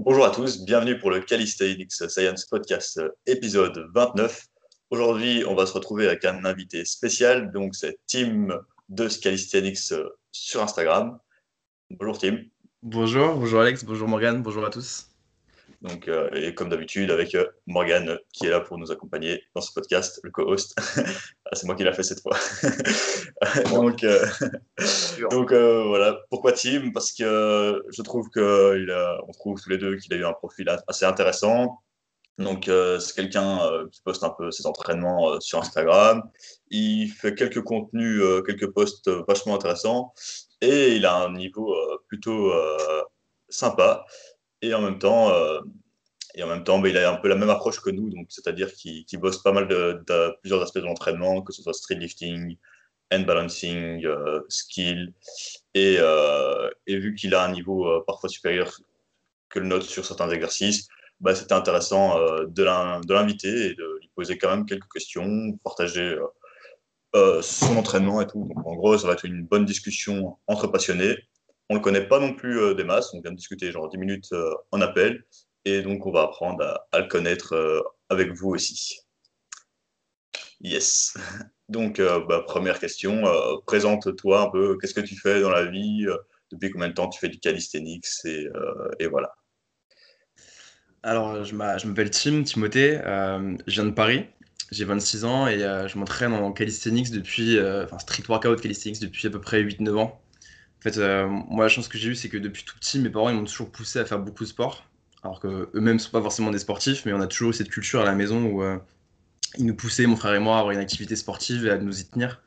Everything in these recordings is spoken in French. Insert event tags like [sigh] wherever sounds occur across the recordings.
Bonjour à tous, bienvenue pour le Calisthenics Science Podcast euh, épisode 29. Aujourd'hui, on va se retrouver avec un invité spécial, donc c'est Tim de Calisthenics euh, sur Instagram. Bonjour Tim. Bonjour, bonjour Alex, bonjour Morgan, bonjour à tous. Donc, euh, et comme d'habitude, avec euh, Morgan qui est là pour nous accompagner dans ce podcast, le co-host. [laughs] Ah, c'est moi qui l'ai fait cette fois. [laughs] donc, euh, donc voilà. Pourquoi Tim? Parce que je trouve qu'on trouve tous les deux qu'il a eu un profil assez intéressant. Donc, c'est quelqu'un qui poste un peu ses entraînements sur Instagram. Il fait quelques contenus, quelques posts vachement intéressants. Et il a un niveau plutôt sympa et en même temps, euh, et en même temps bah, il a un peu la même approche que nous, c'est-à-dire qu'il bosse pas mal de, plusieurs aspects de l'entraînement, que ce soit street lifting, hand balancing, euh, skill, et, euh, vu qu'il a un niveau parfois supérieur que le nôtre sur certains exercices, bah, c'était intéressant de l'inviter et de lui poser quand même quelques questions, partager son entraînement et tout. En gros, ça va être une bonne discussion entre passionnés on ne le connaît pas non plus euh, des masses. On vient de discuter genre 10 minutes euh, en appel. Et donc, on va apprendre à, le connaître euh, avec vous aussi. Yes. [laughs] Donc, bah, première question, présente-toi un peu. Qu'est-ce que tu fais dans la vie Depuis combien de temps tu fais du calisthenics et, et voilà. Alors, je m'appelle Tim, Timothée. je viens de Paris. J'ai 26 ans et je m'entraîne en calisthenics depuis, enfin street workout calisthenics depuis à peu près 8-9 ans. En fait, euh, moi, la chance que j'ai eue, c'est que depuis tout petit, mes parents m'ont toujours poussé à faire beaucoup de sport. Alors qu'eux-mêmes ne sont pas forcément des sportifs, mais on a toujours eu cette culture à la maison où euh, ils nous poussaient, mon frère et moi, à avoir une activité sportive et à nous y tenir.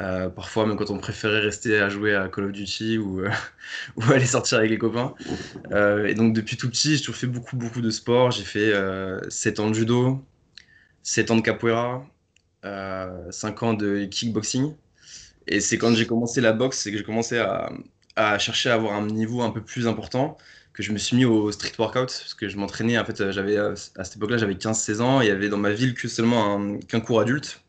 Euh, parfois, même quand on préférait rester à jouer à Call of Duty ou, [laughs] ou aller sortir avec les copains. et donc, depuis tout petit, j'ai toujours fait beaucoup, beaucoup de sport. J'ai fait 7 ans de judo, 7 ans de capoeira, 5 ans de kickboxing. Et c'est quand j'ai commencé la boxe, c'est que j'ai commencé à, chercher à avoir un niveau un peu plus important, que je me suis mis au street workout, parce que je m'entraînais, en fait, j'avais, à cette époque-là, j'avais 15-16 ans, et il y avait dans ma ville que seulement qu'un cours adulte.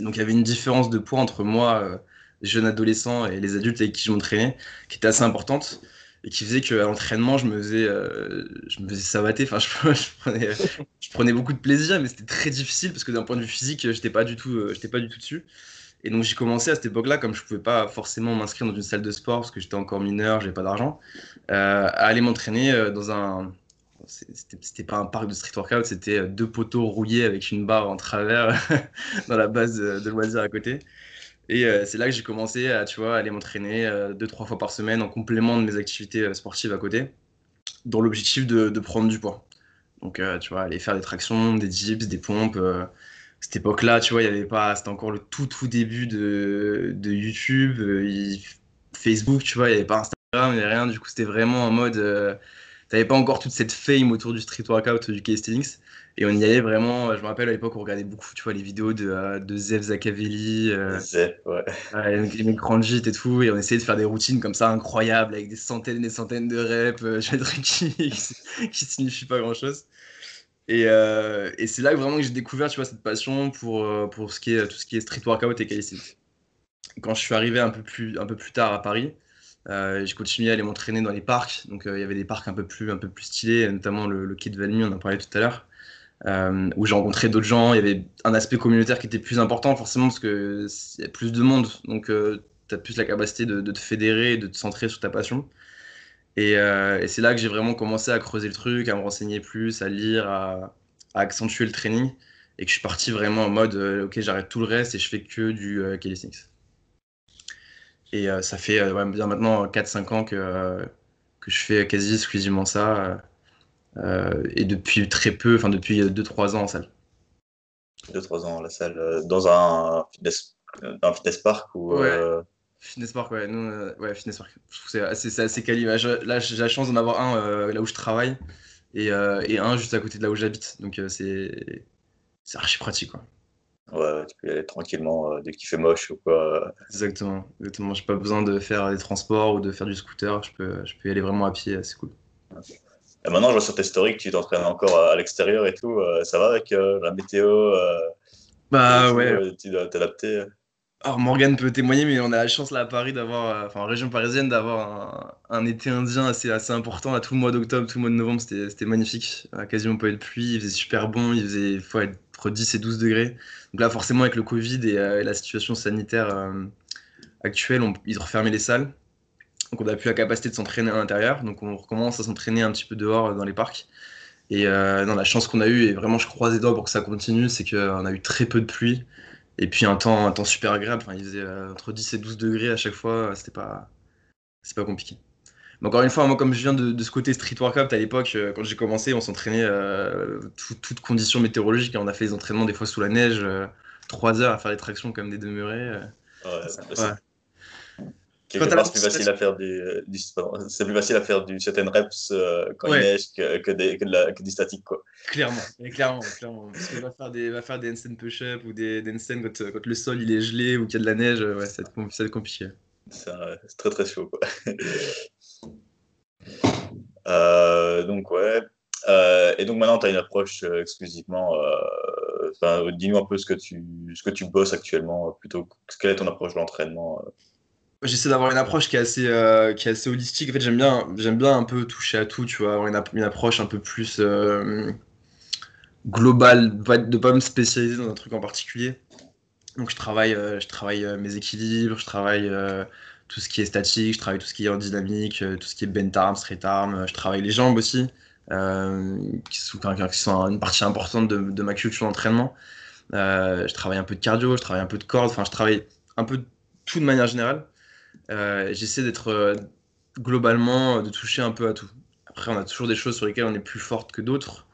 donc il y avait une différence de poids entre moi, euh, jeune adolescent, et les adultes avec qui je m'entraînais, qui était assez importante et qui faisait qu'à l'entraînement, je me faisais, euh, je me faisais savater. Enfin, [laughs] je, prenais, je, prenais, beaucoup de plaisir, mais c'était très difficile parce que d'un point de vue physique, j'étais pas euh, pas du tout dessus. Et donc j'ai commencé à cette époque-là, comme je pouvais pas forcément m'inscrire dans une salle de sport parce que j'étais encore mineur, j'avais pas d'argent, euh, à aller m'entraîner euh, dans un. C'était pas un parc de street workout, c'était euh, deux poteaux rouillés avec une barre en travers [laughs] dans la base de loisirs à côté. Et c'est là que j'ai commencé à, tu vois, aller m'entraîner deux, trois fois par semaine en complément de mes activités sportives à côté, dans l'objectif de, prendre du poids. Donc, tu vois, aller faire des tractions, des dips, des pompes cette époque-là, tu vois, il y avait pas, c'était encore le tout tout début de, de YouTube, euh, Facebook, tu vois, il n'y avait pas Instagram, il n'y avait rien. Du coup, c'était vraiment en mode, euh, tu n'avais pas encore toute cette fame autour du street workout, du calisthenics. Et on y allait vraiment, je me rappelle à l'époque, on regardait beaucoup, tu vois, les vidéos de, euh, de Zev Zakavelli, ouais. les mecs Ranjit et tout, et on essayait de faire des routines comme ça incroyables, avec des centaines et des centaines de reps, euh, des [laughs] trucs qui, qui signifient pas grand-chose. Euh, et, c'est là vraiment que j'ai découvert tu vois, cette passion pour, euh, pour tout ce qui est street workout et calisthenics. Quand je suis arrivé un peu plus, un peu plus tard à Paris, euh, j'ai continué à aller m'entraîner dans les parcs. Donc il y avait des parcs un peu plus, un peu plus stylés, notamment le, le Quai de Valmy, on en parlait tout à l'heure, où j'ai rencontré d'autres gens. Il y avait un aspect communautaire qui était plus important forcément parce qu'il y a plus de monde. Donc tu as plus la capacité de, de, te fédérer et de te centrer sur ta passion. Euh, et, c'est là que j'ai vraiment commencé à creuser le truc, à me renseigner plus, à lire, à, accentuer le training. Et que je suis parti vraiment en mode, euh, ok, j'arrête tout le reste et je fais que du euh, calisthenics. Et ça fait bien maintenant 4-5 ans que, que je fais quasi exclusivement ça. et depuis très peu, enfin depuis 2-3 ans en salle. 2-3 ans la salle, dans un fitness, un fitness park ou Fitness Park, ouais, nous, euh, ouais, Fitness Park. Je trouve c'est assez, assez quali. Là, j'ai la chance d'en avoir un euh, là où je travaille et, euh, et, un juste à côté de là où j'habite. Donc, c'est archi pratique, quoi. Ouais, tu peux y aller tranquillement dès qu'il fait moche ou quoi. Exactement, exactement. J'ai pas besoin de faire des transports ou de faire du scooter. Je peux, je peux y aller vraiment à pied, c'est cool. Et maintenant, je vois sur tes stories que tu t'entraînes encore à l'extérieur et tout. ça va avec la météo Bah ouais. Tu dois t'adapter Alors Morgane peut témoigner, mais on a la chance là à Paris d'avoir, euh, enfin en région parisienne, d'avoir un, été indien assez, important. À tout le mois d'octobre, tout le mois de novembre, c'était magnifique. quasiment pas eu de pluie, il faisait super bon, il faisait entre 10 et 12 degrés. Donc là, forcément, avec le Covid et, euh, la situation sanitaire euh, actuelle, ils ont refermé les salles. Donc on n'a plus la capacité de s'entraîner à l'intérieur. Donc on recommence à s'entraîner un petit peu dehors dans les parcs. Et dans la chance qu'on a eue, et vraiment je croise les doigts pour que ça continue, c'est qu'on a eu très peu de pluie. Et puis un temps, un temps super agréable. Enfin, il faisait euh, entre 10 et 12 degrés à chaque fois. C'était pas, c'est pas compliqué. Mais encore une fois, moi, comme je viens de, ce côté street workout, à l'époque, euh, quand j'ai commencé, on s'entraînait euh, toutes conditions météorologiques. On a fait des entraînements des fois sous la neige, 3 heures à faire des tractions comme des demeurés. ouais, c'est plus facile à faire du, [laughs] c'est plus facile à faire du certain reps euh, quand il neige que, que, des, que, la, que, du statique quoi. Clairement, clairement, clairement. Parce qu'il va faire des va faire des handstand push-up ou des, des handstand quand, quand, le sol il est gelé ou qu'il y a de la neige, ouais, ça va être, compliqué. C'est très très chaud quoi. [laughs] euh, donc ouais. Euh, et donc maintenant tu as une approche euh, exclusivement. Euh, dis-nous un peu ce que tu ce que tu bosses actuellement plutôt. Quelle est ton approche de l'entraînement J'essaie d'avoir une approche qui est assez, euh, qui est assez holistique. En fait, j'aime bien, j'aime bien un peu toucher à tout, tu vois, avoir une, approche un peu plus euh, globale, de ne pas me spécialiser dans un truc en particulier. Donc, je travaille, euh, je travaille mes équilibres, je travaille tout ce qui est statique, je travaille tout ce qui est en dynamique, tout ce qui est bent arm, straight arm, je travaille les jambes aussi, qui sont, une partie importante de, de ma culture d'entraînement. je travaille un peu de cardio, je travaille un peu de corde, enfin, je travaille un peu tout de manière générale. Euh, j'essaie d'être euh, globalement, de toucher un peu à tout. Après, on a toujours des choses sur lesquelles on est plus forte que d'autres.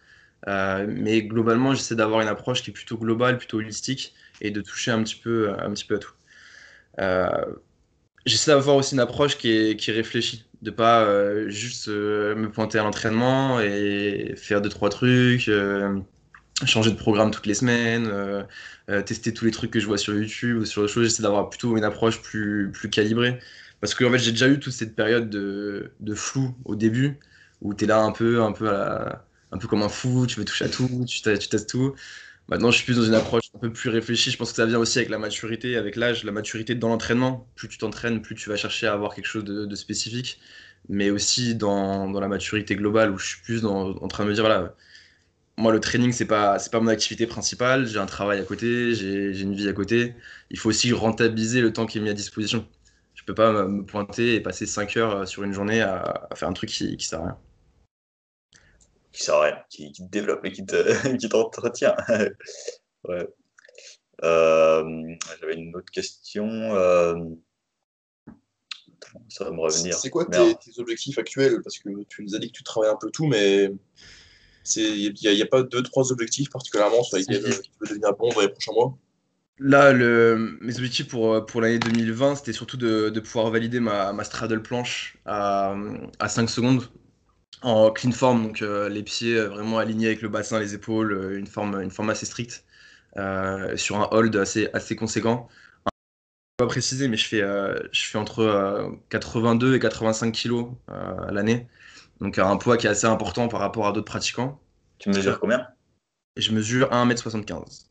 Euh, mais globalement, j'essaie d'avoir une approche qui est plutôt globale, plutôt holistique, et de toucher un petit peu, un petit peu à tout. j'essaie d'avoir aussi une approche qui est, qui réfléchie, de pas juste me pointer à l'entraînement et faire deux trois trucs, changer de programme toutes les semaines, euh, euh, tester tous les trucs que je vois sur YouTube ou sur d'autres choses. J'essaie d'avoir plutôt une approche plus, plus calibrée. Parce que fait, j'ai déjà eu toute cette période de, de flou au début, où tu es là un peu, un, peu un peu comme un fou, tu veux toucher à tout, tu, tu testes tout. Maintenant, je suis plus dans une approche un peu plus réfléchie. Je pense que ça vient aussi avec la maturité, avec l'âge, la maturité dans l'entraînement. Plus tu t'entraînes, plus tu vas chercher à avoir quelque chose de, spécifique. Mais aussi dans, dans, la maturité globale, où je suis plus en train de me dire, voilà, moi, le training, c'est pas, c'est pas mon activité principale. J'ai un travail à côté, j'ai, une vie à côté. Il faut aussi rentabiliser le temps qui est mis à disposition. Je peux pas me pointer et passer 5 heures euh, sur une journée à, faire un truc qui, qui sert à rien. Qui sert à rien, qui, te développe et qui, te, [laughs] qui t'entretient. [laughs] ouais. Euh, j'avais une autre question. Euh, ça va me revenir. C'est quoi tes, tes, objectifs actuels? Parce que tu nous as dit que tu travailles un peu tout, mais il n'y a, pas deux, trois objectifs particulièrement sur lesquels tu veux devenir bon dans les prochains mois? Là, le, mes objectifs pour, pour l'année 2020, c'était surtout de, de, pouvoir valider ma, ma straddle planche à, à 5 secondes en clean form, donc euh, les pieds vraiment alignés avec le bassin, les épaules, euh, une forme, une forme assez stricte, euh, sur un hold assez, assez conséquent. Je pas préciser, mais je fais, je fais entre 82 et 85 kilos à l'année. Donc un poids qui est assez important par rapport à d'autres pratiquants. Tu mesures combien? Je mesure 1m75.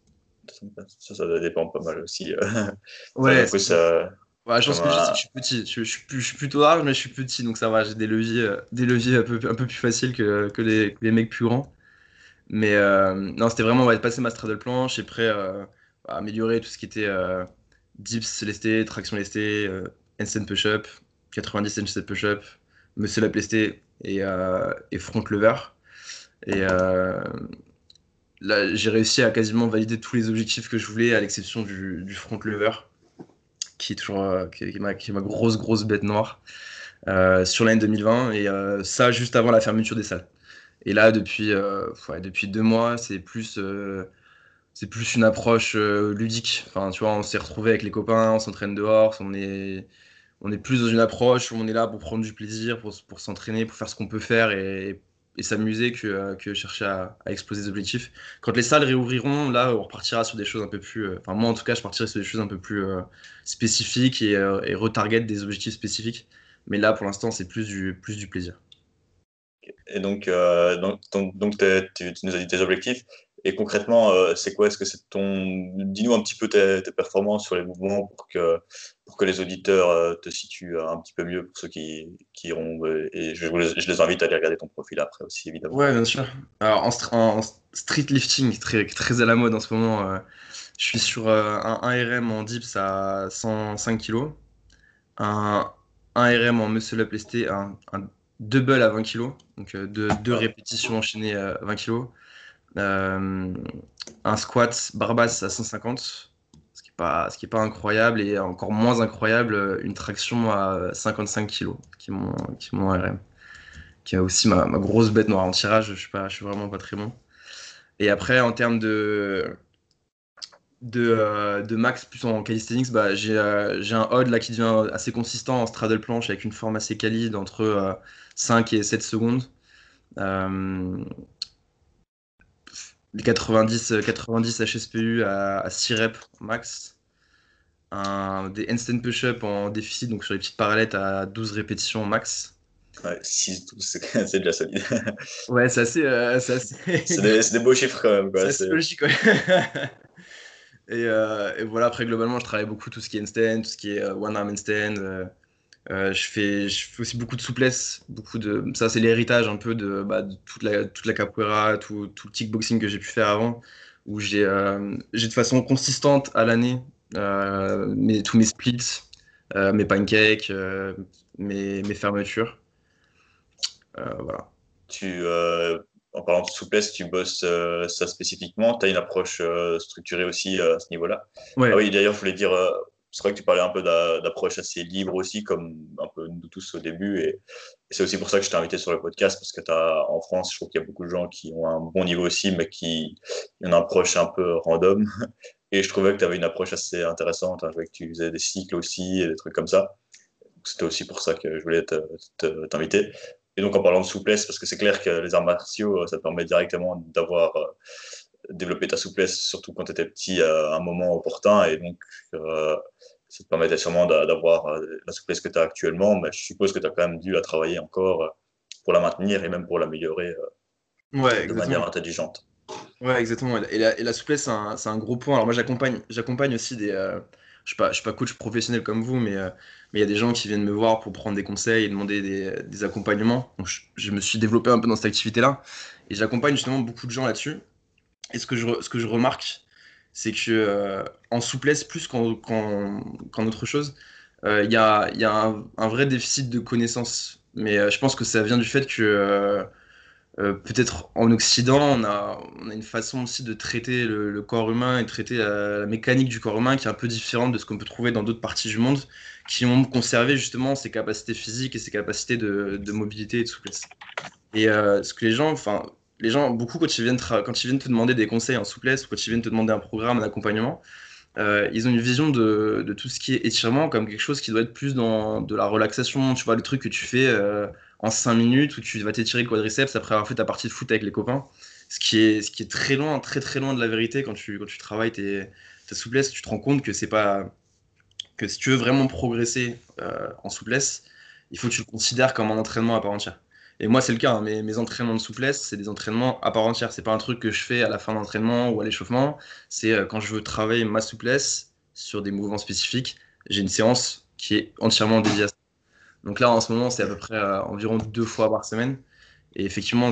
Ça, ça dépend pas mal aussi. Euh. [laughs] Ouais. ça... Ouais, je pense que je, suis petit. Je, suis plutôt large, mais je suis petit, donc ça va. J'ai des leviers, euh, des leviers un peu, un peu plus faciles que, que les, les, mecs plus grands. Mais euh, non, c'était vraiment ouais, de passer ma straddle planche et prêt à améliorer tout ce qui était dips lestés, traction lestée, handstand push-up, 90 handstand push-up, muscle up lesté, et, euh, et front lever. Et euh, là, j'ai réussi à quasiment valider tous les objectifs que je voulais, à l'exception du, front lever, qui est toujours euh, qui est ma, grosse, grosse bête noire, sur l'année 2020. Et ça, juste avant la fermeture des salles. Et là, depuis, depuis deux mois, c'est plus c'est plus une approche ludique. Enfin, tu vois, on s'est retrouvé avec les copains, on s'entraîne dehors, on est, on est plus dans une approche où on est là pour prendre du plaisir, pour, pour s'entraîner, pour faire ce qu'on peut faire et, s'amuser que, euh, que, chercher à, exploser des objectifs. Quand les salles réouvriront, là, on repartira sur des choses un peu plus. Euh, enfin, moi, en tout cas, je partirai sur des choses un peu plus euh, spécifiques et, et retarget des objectifs spécifiques. Mais là, pour l'instant, c'est plus du, plus du plaisir. Et donc, donc, donc, tu, nous as dit tes objectifs. Et concrètement, euh, c'est quoi? Est-ce que c'est ton. Dis-nous un petit peu tes, performances sur les mouvements pour que, pour que les auditeurs euh, te situent un petit peu mieux pour ceux qui, qui iront. et je, je, les invite à aller regarder ton profil après aussi, évidemment. Ouais, bien sûr. Alors, en, street lifting, très, très à la mode en ce moment, je suis sur un 1RM en dips à 105 kg, un 1RM en muscle up lesté, un, un double à 20 kg, donc deux, deux répétitions enchaînées à 20 kg euh, un squat barbasse à 150, ce qui n'est pas, ce qui est pas incroyable, et encore moins incroyable, une traction à 55 kg, qui est mon, qui est RM, qui est aussi ma, grosse bête noire en tirage. Je suis, pas, je suis vraiment pas très bon. Et après, en termes de, de, euh, de, max plus en calisthenics, bah, j'ai euh, un odd là qui devient assez consistant en straddle planche avec une forme assez quali d'entre 5 et 7 secondes. Euh, 90, 90 HSPU à, 6 reps max. Un, des instant push-up en déficit, donc sur les petites parallettes à 12 répétitions max. Ouais, 6, 12, [laughs] c'est déjà solide. [laughs] ouais, c'est assez. Euh, c'est [laughs] des, des, beaux chiffres quand même. C'est logique, ouais. et, euh, et, voilà, après, globalement, je travaille beaucoup tout ce qui est handstand, tout ce qui est euh, one arm handstand. Euh, je, fais, je fais aussi beaucoup de souplesse, beaucoup de ça c'est l'héritage un peu de, bah, de, toute, la, toute la capoeira, tout, tout le kickboxing que j'ai pu faire avant, où j'ai euh, de façon consistante à l'année euh, mes, tous mes splits, mes pancakes, mes, mes, fermetures. voilà. Tu, en parlant de souplesse, tu bosses ça spécifiquement, tu as une approche structurée aussi à ce niveau-là? Ouais. Ah oui, d'ailleurs, je voulais dire c'est vrai que tu parlais un peu d'approche assez libre aussi, comme un peu nous tous au début. Et, c'est aussi pour ça que je t'ai invité sur le podcast, parce que as, en France, je trouve qu'il y a beaucoup de gens qui ont un bon niveau aussi, mais qui ont une approche un peu random. Et je trouvais que tu avais une approche assez intéressante. Hein. Je voyais que tu faisais des cycles aussi et des trucs comme ça. C'était aussi pour ça que je voulais t'inviter. Et donc, en parlant de souplesse, parce que c'est clair que les arts martiaux, ça te permet directement d'avoir développé ta souplesse, surtout quand tu étais petit, à un moment opportun. Et donc, euh, ça te permettait sûrement d'avoir euh, la souplesse que tu as actuellement, mais je suppose que tu as quand même dû la travailler encore euh, pour la maintenir et même pour l'améliorer ouais, de manière intelligente. Ouais, exactement. Et la, et la souplesse, c'est un, un, gros point. Alors moi, j'accompagne aussi des... je ne suis, pas, je suis pas coach professionnel comme vous, mais mais il y a des gens qui viennent me voir pour prendre des conseils et demander des, des accompagnements. Donc je, je, me suis développé un peu dans cette activité-là. Et j'accompagne justement beaucoup de gens là-dessus. Et ce que je, ce que je remarque, c'est que euh, en souplesse plus qu'en autre chose, il euh, y a, y a un, vrai déficit de connaissances. Mais euh, je pense que ça vient du fait que peut-être en Occident, on a, on a, une façon aussi de traiter le, corps humain et traiter la, la, mécanique du corps humain qui est un peu différente de ce qu'on peut trouver dans d'autres parties du monde, qui ont conservé justement ses capacités physiques et ses capacités de, de mobilité et de souplesse. Et ce que les gens, enfin, les gens, beaucoup, quand ils, viennent te demander des conseils en souplesse ou quand ils viennent te demander un programme, un accompagnement, euh, ils ont une vision de, tout ce qui est étirement comme quelque chose qui doit être plus dans de la relaxation. Tu vois, le truc que tu fais euh, en 5 minutes où tu vas t'étirer le quadriceps après avoir fait ta partie de foot avec les copains. Ce qui est, très loin, très très loin de la vérité quand tu, travailles ta souplesse. Tu te rends compte que c'est pas. que si tu veux vraiment progresser euh, en souplesse, il faut que tu le considères comme un entraînement à part entière. Et moi, c'est le cas. Hein. Mes, entraînements de souplesse, c'est des entraînements à part entière. C'est pas un truc que je fais à la fin d'entraînement ou à l'échauffement. C'est euh, quand je veux travailler ma souplesse sur des mouvements spécifiques, j'ai une séance qui est entièrement dédiée à ça. Donc là, en ce moment, c'est à peu près euh, environ deux fois par semaine. Et effectivement,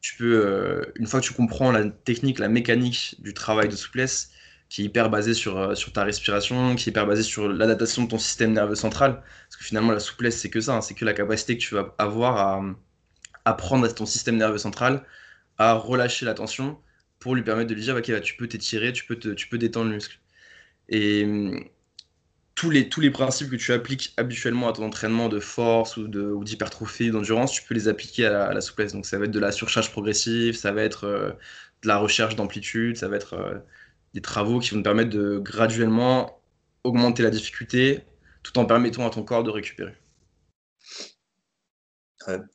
tu peux, euh, une fois que tu comprends la technique, la mécanique du travail de souplesse, qui est hyper basé sur, sur ta respiration, qui est hyper basé sur l'adaptation de ton système nerveux central. Parce que finalement, la souplesse, c'est que ça, hein. c'est que la capacité que tu vas avoir à, apprendre à ton système nerveux central à relâcher la tension pour lui permettre de lui dire ok bah, tu peux t'étirer, tu peux tu peux détendre le muscle. Et hum, tous les, tous les principes que tu appliques habituellement à ton entraînement de force ou d'hypertrophie, d'endurance, tu peux les appliquer à la, souplesse. Donc ça va être de la surcharge progressive, ça va être euh, de la recherche d'amplitude, ça va être euh, des travaux qui vont te permettre de graduellement augmenter la difficulté tout en permettant à ton corps de récupérer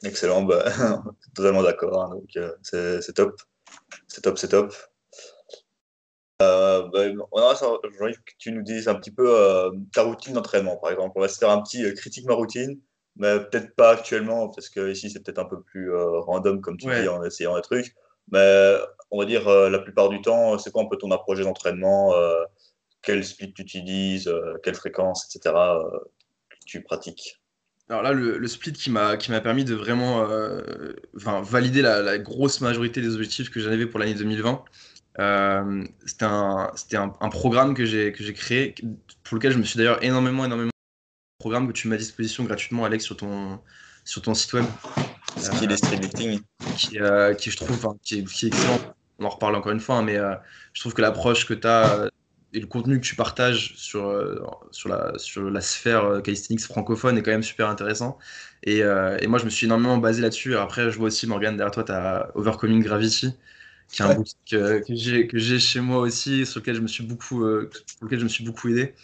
excellent, bah, [laughs] totalement d'accord. Hein, donc euh, c'est top, c'est top, c'est top. Euh, bah, que tu nous dises un petit peu euh, ta routine d'entraînement, par exemple. On va se faire un petit critique ma routine, mais peut-être pas actuellement, parce que ici c'est peut-être un peu plus random, comme tu dis, en essayant des trucs. Mais on va dire la plupart du temps, c'est quoi un peu ton approche d'entraînement Quel split tu utilises Quelle fréquence, etc. tu pratiques? Alors là, le, split qui m'a permis de vraiment valider la, grosse majorité des objectifs que j'avais pour l'année 2020. c'était un, c'était un, programme que j'ai créé pour lequel je me suis d'ailleurs énormément énormément programme que tu mets à disposition gratuitement, Alex, sur ton, sur ton site web. Ce qui est des street Qui, euh, qui, je trouve, qui est, qui, est, excellent. On en reparle encore une fois, hein, mais euh, je trouve que l'approche que tu as euh, et le contenu que tu partages sur, sur, la, sur la sphère calisthenics francophone est quand même super intéressant. Et, et moi, je me suis énormément basé là-dessus. Après, je vois aussi, Morgan, derrière toi, tu as Overcoming Gravity, qui est un boutique que, que j'ai chez moi aussi, sur lequel je me suis beaucoup, pour lequel je me suis beaucoup aidé.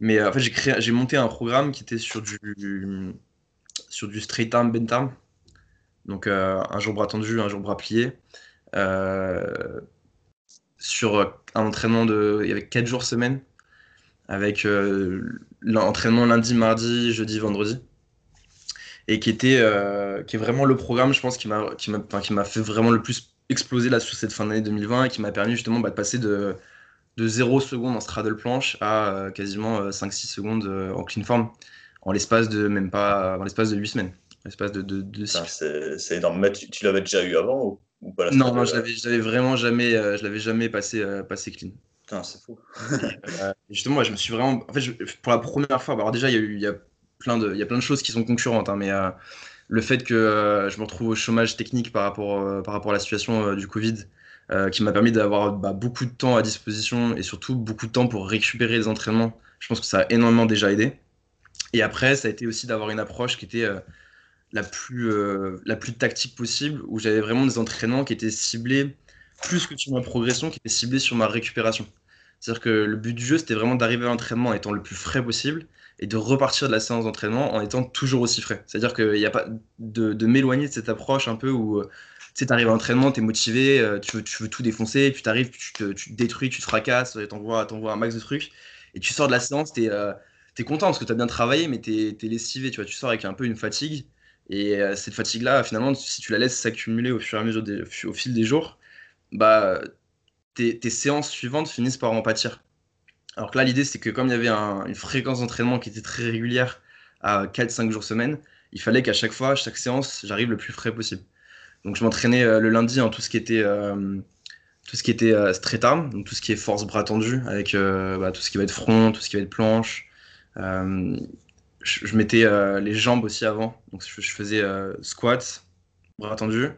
Mais en fait, j'ai monté un programme qui était sur du, sur du straight arm, bent arm. Donc euh, un jour bras tendu, un jour bras plié. Euh, sur un entraînement de. Il y avait 4 jours semaine. Avec euh, l'entraînement lundi, mardi, jeudi, vendredi. Et qui était qui est vraiment le programme, je pense, qui m'a qui fait vraiment le plus exploser là sur cette fin d'année 2020 et qui m'a permis justement bah, de passer de de 0 secondes en straddle planche à euh, quasiment 5-6 euh, secondes euh, en clean form en l'espace de même pas en l'espace de 8 semaines. L'espace de, de, C'est énorme. Mais tu, l'avais déjà eu avant pas Non, non je l'avais vraiment jamais, je l'avais jamais passé, passé clean. Putain, c'est fou. [laughs] justement, moi, je me suis vraiment. En fait, pour la première fois, alors déjà, il y a eu, il y a plein de, il y a plein de choses qui sont concurrentes, hein, mais le fait que je me retrouve au chômage technique par rapport, par rapport à la situation du Covid, euh, qui m'a permis d'avoir bah, beaucoup de temps à disposition et surtout beaucoup de temps pour récupérer les entraînements. Je pense que ça a énormément déjà aidé. Et après, ça a été aussi d'avoir une approche qui était euh, la, plus, euh, la plus tactique possible, où j'avais vraiment des entraînements qui étaient ciblés plus que sur ma progression, qui étaient ciblés sur ma récupération. C'est-à-dire que le but du jeu, c'était vraiment d'arriver à l'entraînement en étant le plus frais possible et de repartir de la séance d'entraînement en étant toujours aussi frais. C'est-à-dire qu'il n'y a pas de, de m'éloigner de cette approche un peu où sais, t'arrives à l'entraînement, t'es motivé, euh, tu veux, tu veux tout défoncer, puis t'arrives, tu te, tu te détruis, tu te fracasses, t'envoies, t'envoies un max de trucs, et tu sors de la séance, euh, es content parce que t'as bien travaillé, mais t'es es lessivé, tu vois, tu sors avec un peu une fatigue, et euh, cette fatigue-là, finalement, si tu la laisses s'accumuler au fur et à mesure au fil des jours, bah, tes, séances suivantes finissent par en pâtir. Alors que là, l'idée, c'est que comme il y avait une fréquence d'entraînement qui était très régulière à 4-5 jours semaine, il fallait qu'à chaque fois, chaque séance, j'arrive le plus frais possible. Donc je m'entraînais euh, le lundi en tout ce qui était euh, tout ce qui était euh, straight arm, donc tout ce qui est force bras tendu, avec bah, tout ce qui va être front, tout ce qui va être planche. Je, mettais les jambes aussi avant, donc je, je faisais squat, bras tendus,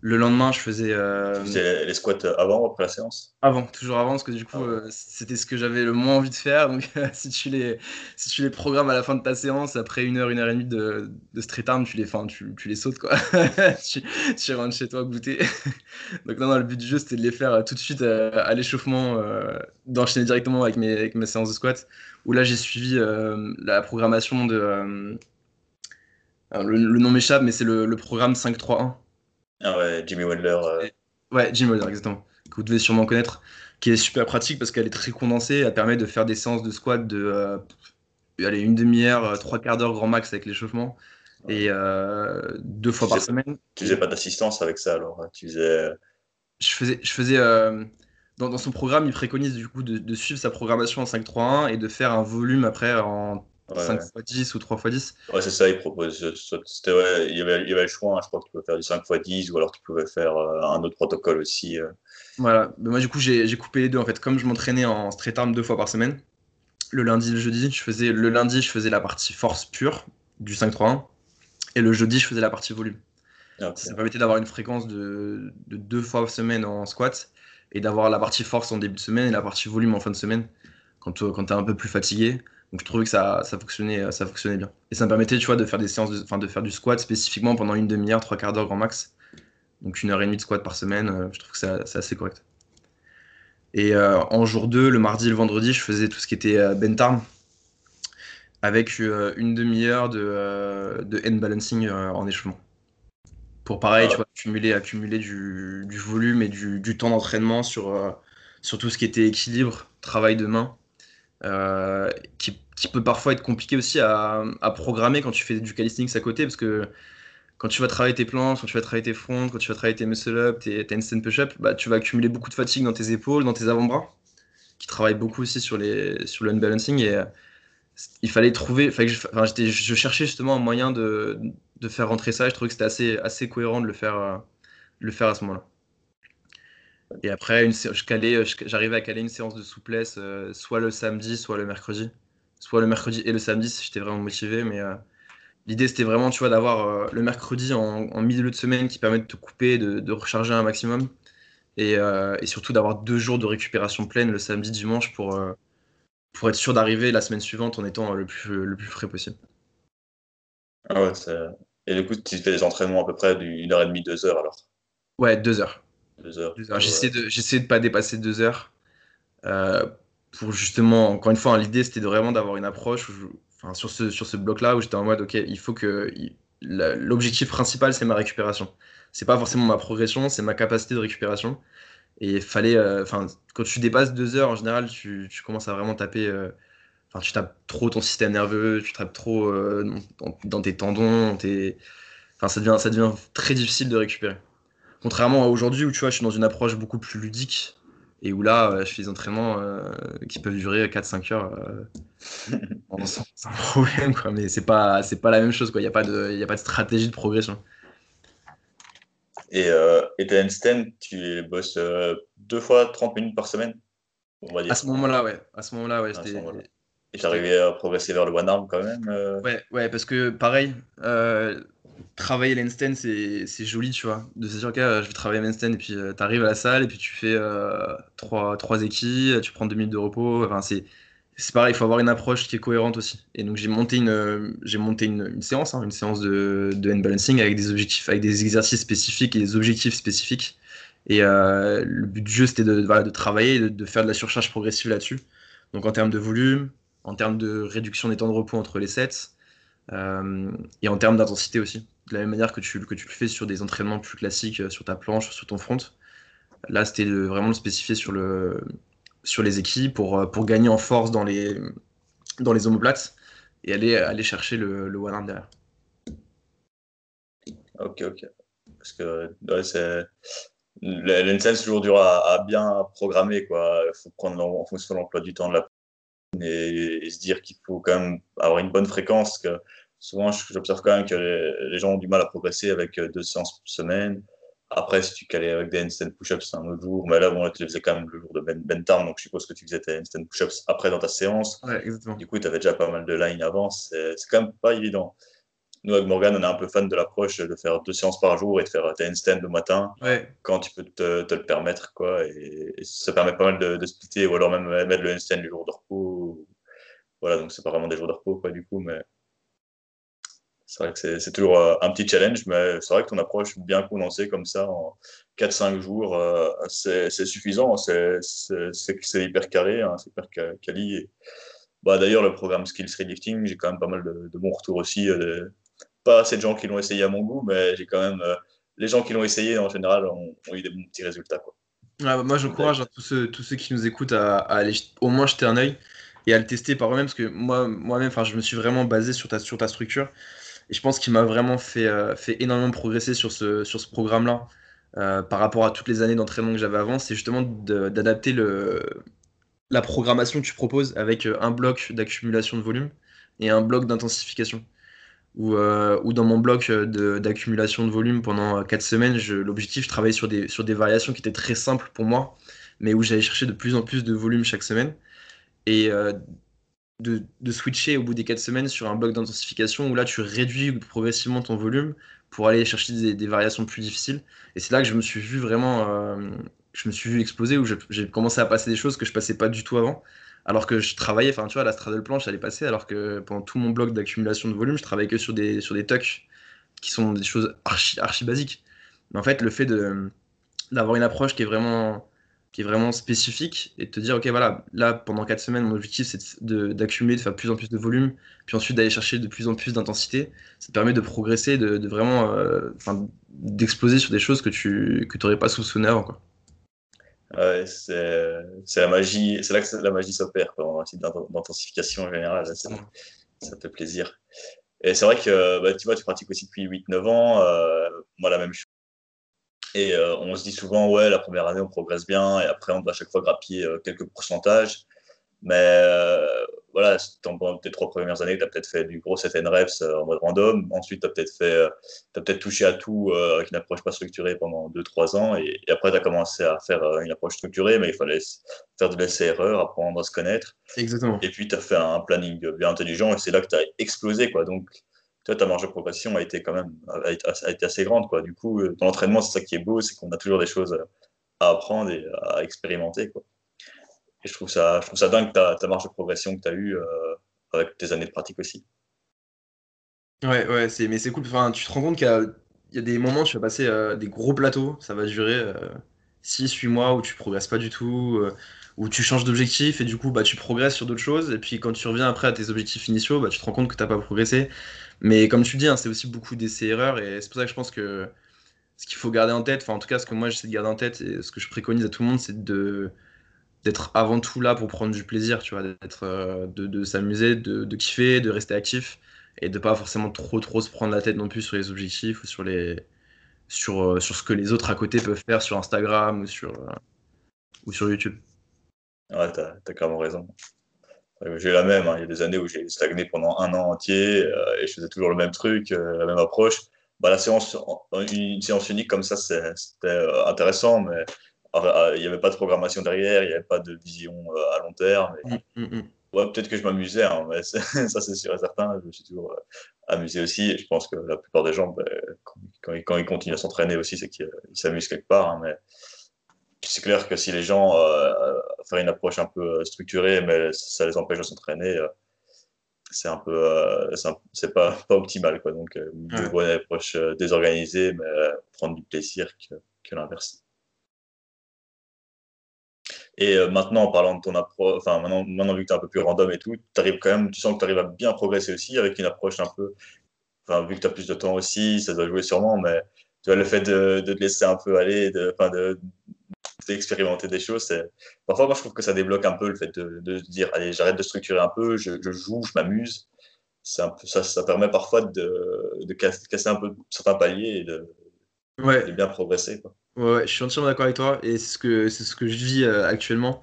le lendemain, je faisais. Euh... Tu faisais les squats avant ou après la séance Avant, toujours avant, parce que du coup, ah euh, c'était ce que j'avais le moins envie de faire. Donc, [laughs] si, tu les, si tu les programmes à la fin de ta séance, après une heure, une heure et demie de, de street arm, tu les, fin, tu, tu les sautes, quoi. [laughs] tu, tu, rentres chez toi goûter. [laughs] donc, non, non, le but du jeu, c'était de les faire tout de suite euh, à, l'échauffement, euh, d'enchaîner directement avec mes, avec mes séances de squat. Où là, j'ai suivi la programmation de. le, nom m'échappe, mais c'est le, le programme 5-3-1. Ah ouais, Jimmy Wendler. Euh. Ouais, Jimmy Wendler, exactement. Que vous devez sûrement connaître. Qui est super pratique parce qu'elle est très condensée. Elle permet de faire des séances de squat de euh, allez, une demi-heure, euh, trois quarts d'heure grand max avec l'échauffement. Et deux fois par semaine. Tu faisais pas d'assistance avec ça alors hein, tu faisais... Je faisais. Je faisais dans, dans, son programme, il préconise du coup de, de suivre sa programmation en 5-3-1 et de faire un volume après en 5 x 10 ou 3 x 10 Ouais, c'est ça, il propose. Ouais, il, y avait, il y avait le choix, hein, je crois que tu pouvais faire du 5 x 10 ou alors tu pouvais faire euh, un autre protocole aussi. Euh. Voilà, mais moi du coup j'ai coupé les deux en fait. Comme je m'entraînais en straight arm deux fois par semaine, le lundi et le jeudi, je faisais, le lundi je faisais la partie force pure du 5-3-1 et le jeudi je faisais la partie volume. Ah, ça me permettait d'avoir une fréquence de, de, deux fois par semaine en squat et d'avoir la partie force en début de semaine et la partie volume en fin de semaine quand, quand tu es un peu plus fatigué. Donc je trouvais que ça, ça, fonctionnait, ça fonctionnait bien. Et ça me permettait, tu vois, de faire des séances, de, de faire du squat spécifiquement pendant une demi-heure, trois quarts d'heure grand max. Donc une heure et demie de squat par semaine, euh, je trouve que c'est assez correct. Et euh, en jour 2, le mardi et le vendredi, je faisais tout ce qui était euh, bentarm avec une demi-heure de, de hand balancing en échauffement. Pour pareil, tu vois, accumuler, accumuler du, du volume et du, du temps d'entraînement sur, sur tout ce qui était équilibre, travail de main euh, qui, peut parfois être compliqué aussi à, programmer quand tu fais du calisthenics à côté, parce que quand tu vas travailler tes planches, quand tu vas travailler tes fronts, quand tu vas travailler tes muscle-up, tes, tes handstand push-up, bah, tu vas accumuler beaucoup de fatigue dans tes épaules, dans tes avant-bras, qui travaillent beaucoup aussi sur, les, sur le unbalancing. Et euh, il fallait trouver, enfin, je, je, cherchais justement un moyen de, de, faire rentrer ça. Et je trouvais que c'était assez, assez cohérent de le faire, euh, le faire à ce moment-là. Et après, une, j'arrivais à caler une séance de souplesse, euh, soit le samedi, soit le mercredi. Soit le mercredi et le samedi si j'étais vraiment motivé, mais L'idée, c'était vraiment, tu vois, d'avoir euh, le mercredi en, milieu de semaine qui permet de te couper, de, recharger un maximum. Euh, et, surtout d'avoir deux jours de récupération pleine le samedi, dimanche pour, euh, pour être sûr d'arriver la semaine suivante en étant le plus, le plus frais possible. Ah ouais, et du coup, tu fais des entraînements à peu près d'une heure et demie, deux heures alors? Ouais, deux heures. Deux heures. J'essaie de, j'essaie de pas dépasser deux heures. pour justement, encore une fois, hein, l'idée c'était vraiment d'avoir une approche enfin, sur ce, sur ce bloc-là où j'étais en mode, ok, il faut que l'objectif principal, c'est ma récupération. C'est pas forcément ma progression, c'est ma capacité de récupération. Et fallait, euh, quand tu dépasses deux heures, en général, tu, tu commences à vraiment taper. Euh, tu tapes trop ton système nerveux, tu tapes trop euh, dans, tes tendons, tes... Enfin, ça devient, ça devient très difficile de récupérer. Contrairement à aujourd'hui où tu vois, je suis dans une approche beaucoup plus ludique et où là, euh, je fais des entraînements euh, qui peuvent durer 4-5 heures euh, [laughs] sans, problème. Quoi. Mais c'est pas, c'est pas la même chose. Il n'y a, pas de, a pas de stratégie de progression. Et, euh, et tes handstands, tu bosses deux fois 30 minutes par semaine on va dire. À ce moment-là, ouais. À ce moment-là, ouais. et tu arrivé à progresser vers le one arm quand même Ouais, ouais, parce que pareil, travailler l'handstand, c'est joli, tu vois. De dire, ok, je vais travailler l'handstand, et puis euh, tu arrives à la salle, et puis tu fais euh, trois, trois équipes, tu prends deux minutes de repos. Enfin, c'est pareil, il faut avoir une approche qui est cohérente aussi. Et donc, j'ai monté une, j'ai monté une, séance, hein, une séance de, de hand balancing avec des objectifs, avec des exercices spécifiques et des objectifs spécifiques. Et euh, le but du jeu, c'était de, voilà, de travailler, de, faire de la surcharge progressive là-dessus. Donc, en termes de volume, en termes de réduction des temps de repos entre les sets, euh, et en termes d'intensité aussi. De la même manière que tu, que tu le fais sur des entraînements plus classiques, euh, sur ta planche, sur ton front. Là, c'était vraiment le spécifier sur, le, sur les équipes pour, euh, pour gagner en force dans les, dans les omoplates et aller, aller chercher le, le one arm derrière. Ok, ok. Parce que ouais, c'est. L'NCL, c'est toujours dur à, bien programmer. Il faut prendre en fonction de l'emploi du temps de la et, se dire qu'il faut quand même avoir une bonne fréquence. Que souvent, j'observe quand même que les, gens ont du mal à progresser avec euh, deux séances par semaine. Après, si tu calais avec des handstand push-ups, c'est un autre jour. Mais là, bon, tu les faisais quand même le jour de Ben, ben donc je suppose que tu faisais tes handstand push-ups après dans ta séance. Ouais, exactement. Du coup, tu avais déjà pas mal de lines avant. C'est quand même pas évident nous, avec Morgan, on est un peu fan de l'approche de faire deux séances par jour et de faire tes handstand le matin quand tu peux te, te, le permettre. Quoi, et, ça permet pas mal de, de, splitter ou alors même mettre le handstand le jour de repos. Voilà, donc c'est pas vraiment des jours de repos, quoi, du coup, mais c'est vrai que c'est toujours euh, un petit challenge, mais c'est vrai que ton approche bien condensée comme ça en 4-5 jours, euh, c'est suffisant. C'est hyper carré, hein, c'est hyper quali. Bah, D'ailleurs, le programme Skills Redifting, j'ai quand même pas mal de, de bons retours aussi euh, pas assez de gens qui l'ont essayé à mon goût, mais j'ai quand même. Euh, les gens qui l'ont essayé, en général, ont, eu des bons petits résultats. Ah, moi, j'encourage tous ceux, tous ceux qui nous écoutent à, aller au moins jeter un œil et à le tester par eux-mêmes, parce que moi, moi-même, je me suis vraiment basé sur ta, sur ta structure. Et je pense qu'il m'a vraiment fait, euh, fait énormément progresser sur ce, sur ce programme-là euh, par rapport à toutes les années d'entraînement que j'avais avant. C'est justement d'adapter la programmation que tu proposes avec un bloc d'accumulation de volume et un bloc d'intensification ou, euh, ou dans mon bloc euh, d'accumulation de, volume pendant 4 semaines, l'objectif, je travaillais sur des, sur des variations qui étaient très simples pour moi, mais où j'allais chercher de plus en plus de volume chaque semaine. Et euh, de, de, switcher au bout des 4 semaines sur un bloc d'intensification où là, tu réduis progressivement ton volume pour aller chercher des, des variations plus difficiles. Et c'est là que je me suis vu vraiment, je me suis vu exploser, où j'ai commencé à passer des choses que je passais pas du tout avant alors que je travaillais, enfin tu vois, la straddle planche, elle est passée, alors que pendant tout mon bloc d'accumulation de volume, je travaillais que sur des, sur des tucks qui sont des choses archi, archi basiques. Mais en fait, le fait d'avoir une approche qui est vraiment qui est vraiment spécifique et de te dire ok voilà là pendant 4 semaines mon objectif c'est d'accumuler de, faire plus en plus de volume puis ensuite d'aller chercher de plus en plus d'intensité ça te permet de progresser de, vraiment euh, d'exploser sur des choses que tu que pas soupçonné avant quoi. Ouais, c'est la magie, c'est là que la magie s'opère, type d'intensification en général. Ça, fait plaisir. Et c'est vrai que bah, tu vois, tu pratiques aussi depuis 8-9 ans, moi la même chose. Et on se dit souvent, ouais, la première année, on progresse bien, et après, on doit à chaque fois grappiller quelques pourcentages. Mais voilà, dans tes trois premières années, tu as peut-être fait du gros 7 reps euh, en mode random. Ensuite, tu as peut-être fait, euh, as peut-être touché à tout euh, avec une approche pas structurée pendant 2-3 ans. Et, après, tu as commencé à faire une approche structurée, mais il fallait faire de l'essai-erreur, apprendre à se connaître. Exactement. Et puis, tu as fait un planning bien intelligent et c'est là que tu as explosé. Quoi. Donc, toi, ta marge de progression a été quand même a été assez grande. Quoi. Du coup, dans l'entraînement, c'est ça qui est beau, c'est qu'on a toujours des choses à apprendre et à expérimenter. Quoi. Je trouve ça, je trouve ça dingue ta, ta marge de progression que tu as eue euh, avec tes années de pratique aussi. Ouais, ouais, mais c'est cool. Enfin, tu te rends compte qu'il y a, des moments où tu vas passer euh, des gros plateaux, ça va durer 6-8 euh, mois où tu progresses pas du tout, où tu changes d'objectif et du coup bah, tu progresses sur d'autres choses. Et puis quand tu reviens après à tes objectifs initiaux, bah, tu te rends compte que tu n'as pas progressé. Mais comme tu dis, hein, c'est aussi beaucoup d'essais-erreurs et c'est pour ça que je pense que ce qu'il faut garder en tête, enfin en tout cas ce que moi j'essaie de garder en tête et ce que je préconise à tout le monde, c'est de d'être avant tout là pour prendre du plaisir, tu vois, d'être, euh, de, s'amuser, de, kiffer, de rester actif et de pas forcément trop trop se prendre la tête non plus sur les objectifs ou sur les sur, euh, sur ce que les autres à côté peuvent faire sur Instagram ou sur euh, ou sur YouTube. Ouais, t'as as carrément raison. J'ai la même. Hein. Il y a des années où j'ai stagné pendant un an entier et je faisais toujours le même truc, la même approche. Bah, la séance, une séance unique comme ça, c'était intéressant, mais il n'y avait pas de programmation derrière, il n'y avait pas de vision euh, à long terme. Mm, mm, mm. Ouais, peut-être que je m'amusais, hein, mais [laughs] ça c'est sûr et certain. Je me suis toujours euh, amusé aussi. Et je pense que la plupart des gens, ben, quand, ils, continuent à s'entraîner aussi, c'est qu'ils s'amusent quelque part. Hein, mais c'est clair que si les gens euh, font une approche un peu structurée, mais ça les empêche de s'entraîner, c'est un peu, c'est pas, pas optimal. Quoi. Donc, une bonne approche désorganisée, mais prendre du plaisir que, que l'inverse. Et euh, maintenant, en parlant de ton approche, enfin, maintenant, maintenant, vu que tu es un peu plus random et tout, arrives quand même, tu sens que tu arrives à bien progresser aussi avec une approche un peu, enfin, vu que tu as plus de temps aussi, ça doit jouer sûrement, mais tu vois, le fait de, de te laisser un peu aller, de, de, d'expérimenter des choses, parfois, moi, je trouve que ça débloque un peu le fait de, de dire, allez, j'arrête de structurer un peu, je, je joue, je m'amuse. C'est un peu, ça, ça permet parfois de, de casser un peu certains paliers et de, ouais. de bien progresser. Quoi. Ouais, je suis entièrement d'accord avec toi et c'est ce que c'est ce que je vis euh, actuellement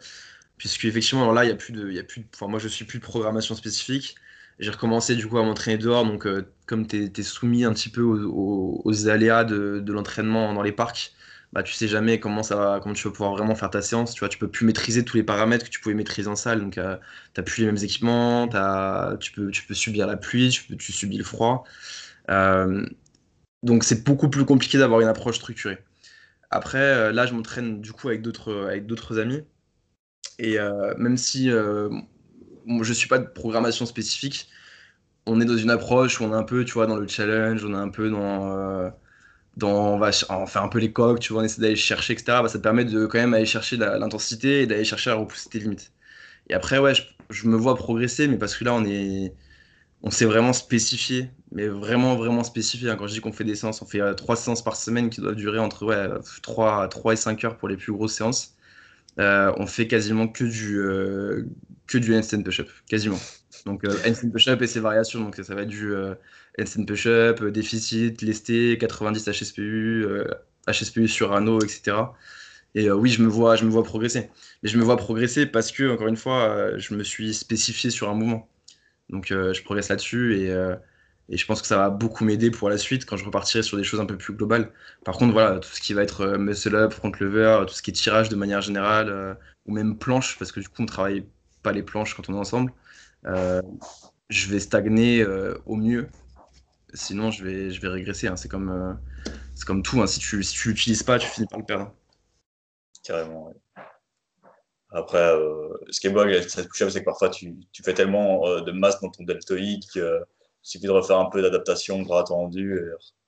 puisque effectivement là il y a plus de il y a plus enfin moi je suis plus de programmation spécifique. J'ai recommencé du coup à m'entraîner dehors donc euh, comme tu es, soumis un petit peu aux, aléas de, de l'entraînement dans les parcs, bah tu sais jamais comment ça va comment tu vas pouvoir vraiment faire ta séance, tu vois, tu peux plus maîtriser tous les paramètres que tu pouvais maîtriser en salle donc euh, plus les mêmes équipements, tu peux tu peux subir la pluie, tu peux tu subis le froid. donc c'est beaucoup plus compliqué d'avoir une approche structurée. Après, euh, là, je m'entraîne du coup avec d'autres avec d'autres amis. Et euh, même si euh, je suis pas de programmation spécifique, on est dans une approche où on est un peu, tu vois, dans le challenge, on est un peu dans, dans on va on fait un peu les coques, tu vois, on essaie d'aller chercher, etc. Bah, ça te permet de quand même aller chercher l'intensité et d'aller chercher à repousser tes limites. Et après, ouais, je, me vois progresser, mais parce que là, on est, on s'est vraiment spécifié, mais vraiment, vraiment spécifié. Hein. Quand je dis qu'on fait des séances, on fait euh, trois séances par semaine qui doivent durer entre ouais, 3, 3 et 5 heures pour les plus grosses séances. Euh, on fait quasiment que du, euh, que du push-up, quasiment. Donc handstand push-up et ses variations, donc ça va être du handstand push-up, déficit, lesté, 90 HSPU, HSPU sur anneau, etc. Et oui, je me vois, je me vois progresser. Mais je me vois progresser parce que, encore une fois, je me suis spécifié sur un mouvement. Donc euh, je progresse là-dessus et, euh, et, je pense que ça va beaucoup m'aider pour la suite quand je repartirai sur des choses un peu plus globales. Par contre, voilà, tout ce qui va être euh, muscle up, front lever, tout ce qui est tirage de manière générale, ou même planche, parce que du coup on travaille pas les planches quand on est ensemble, je vais stagner au mieux. Sinon, je vais, je vais régresser. Hein. C'est comme, c'est comme tout. Hein. Si tu si tu l'utilises pas, tu finis par le perdre. Carrément, après, euh, ce qui est beau avec c'est que parfois tu, fais tellement euh, de masse dans ton deltoïde qu'il suffit de refaire un peu d'adaptation bras tendu et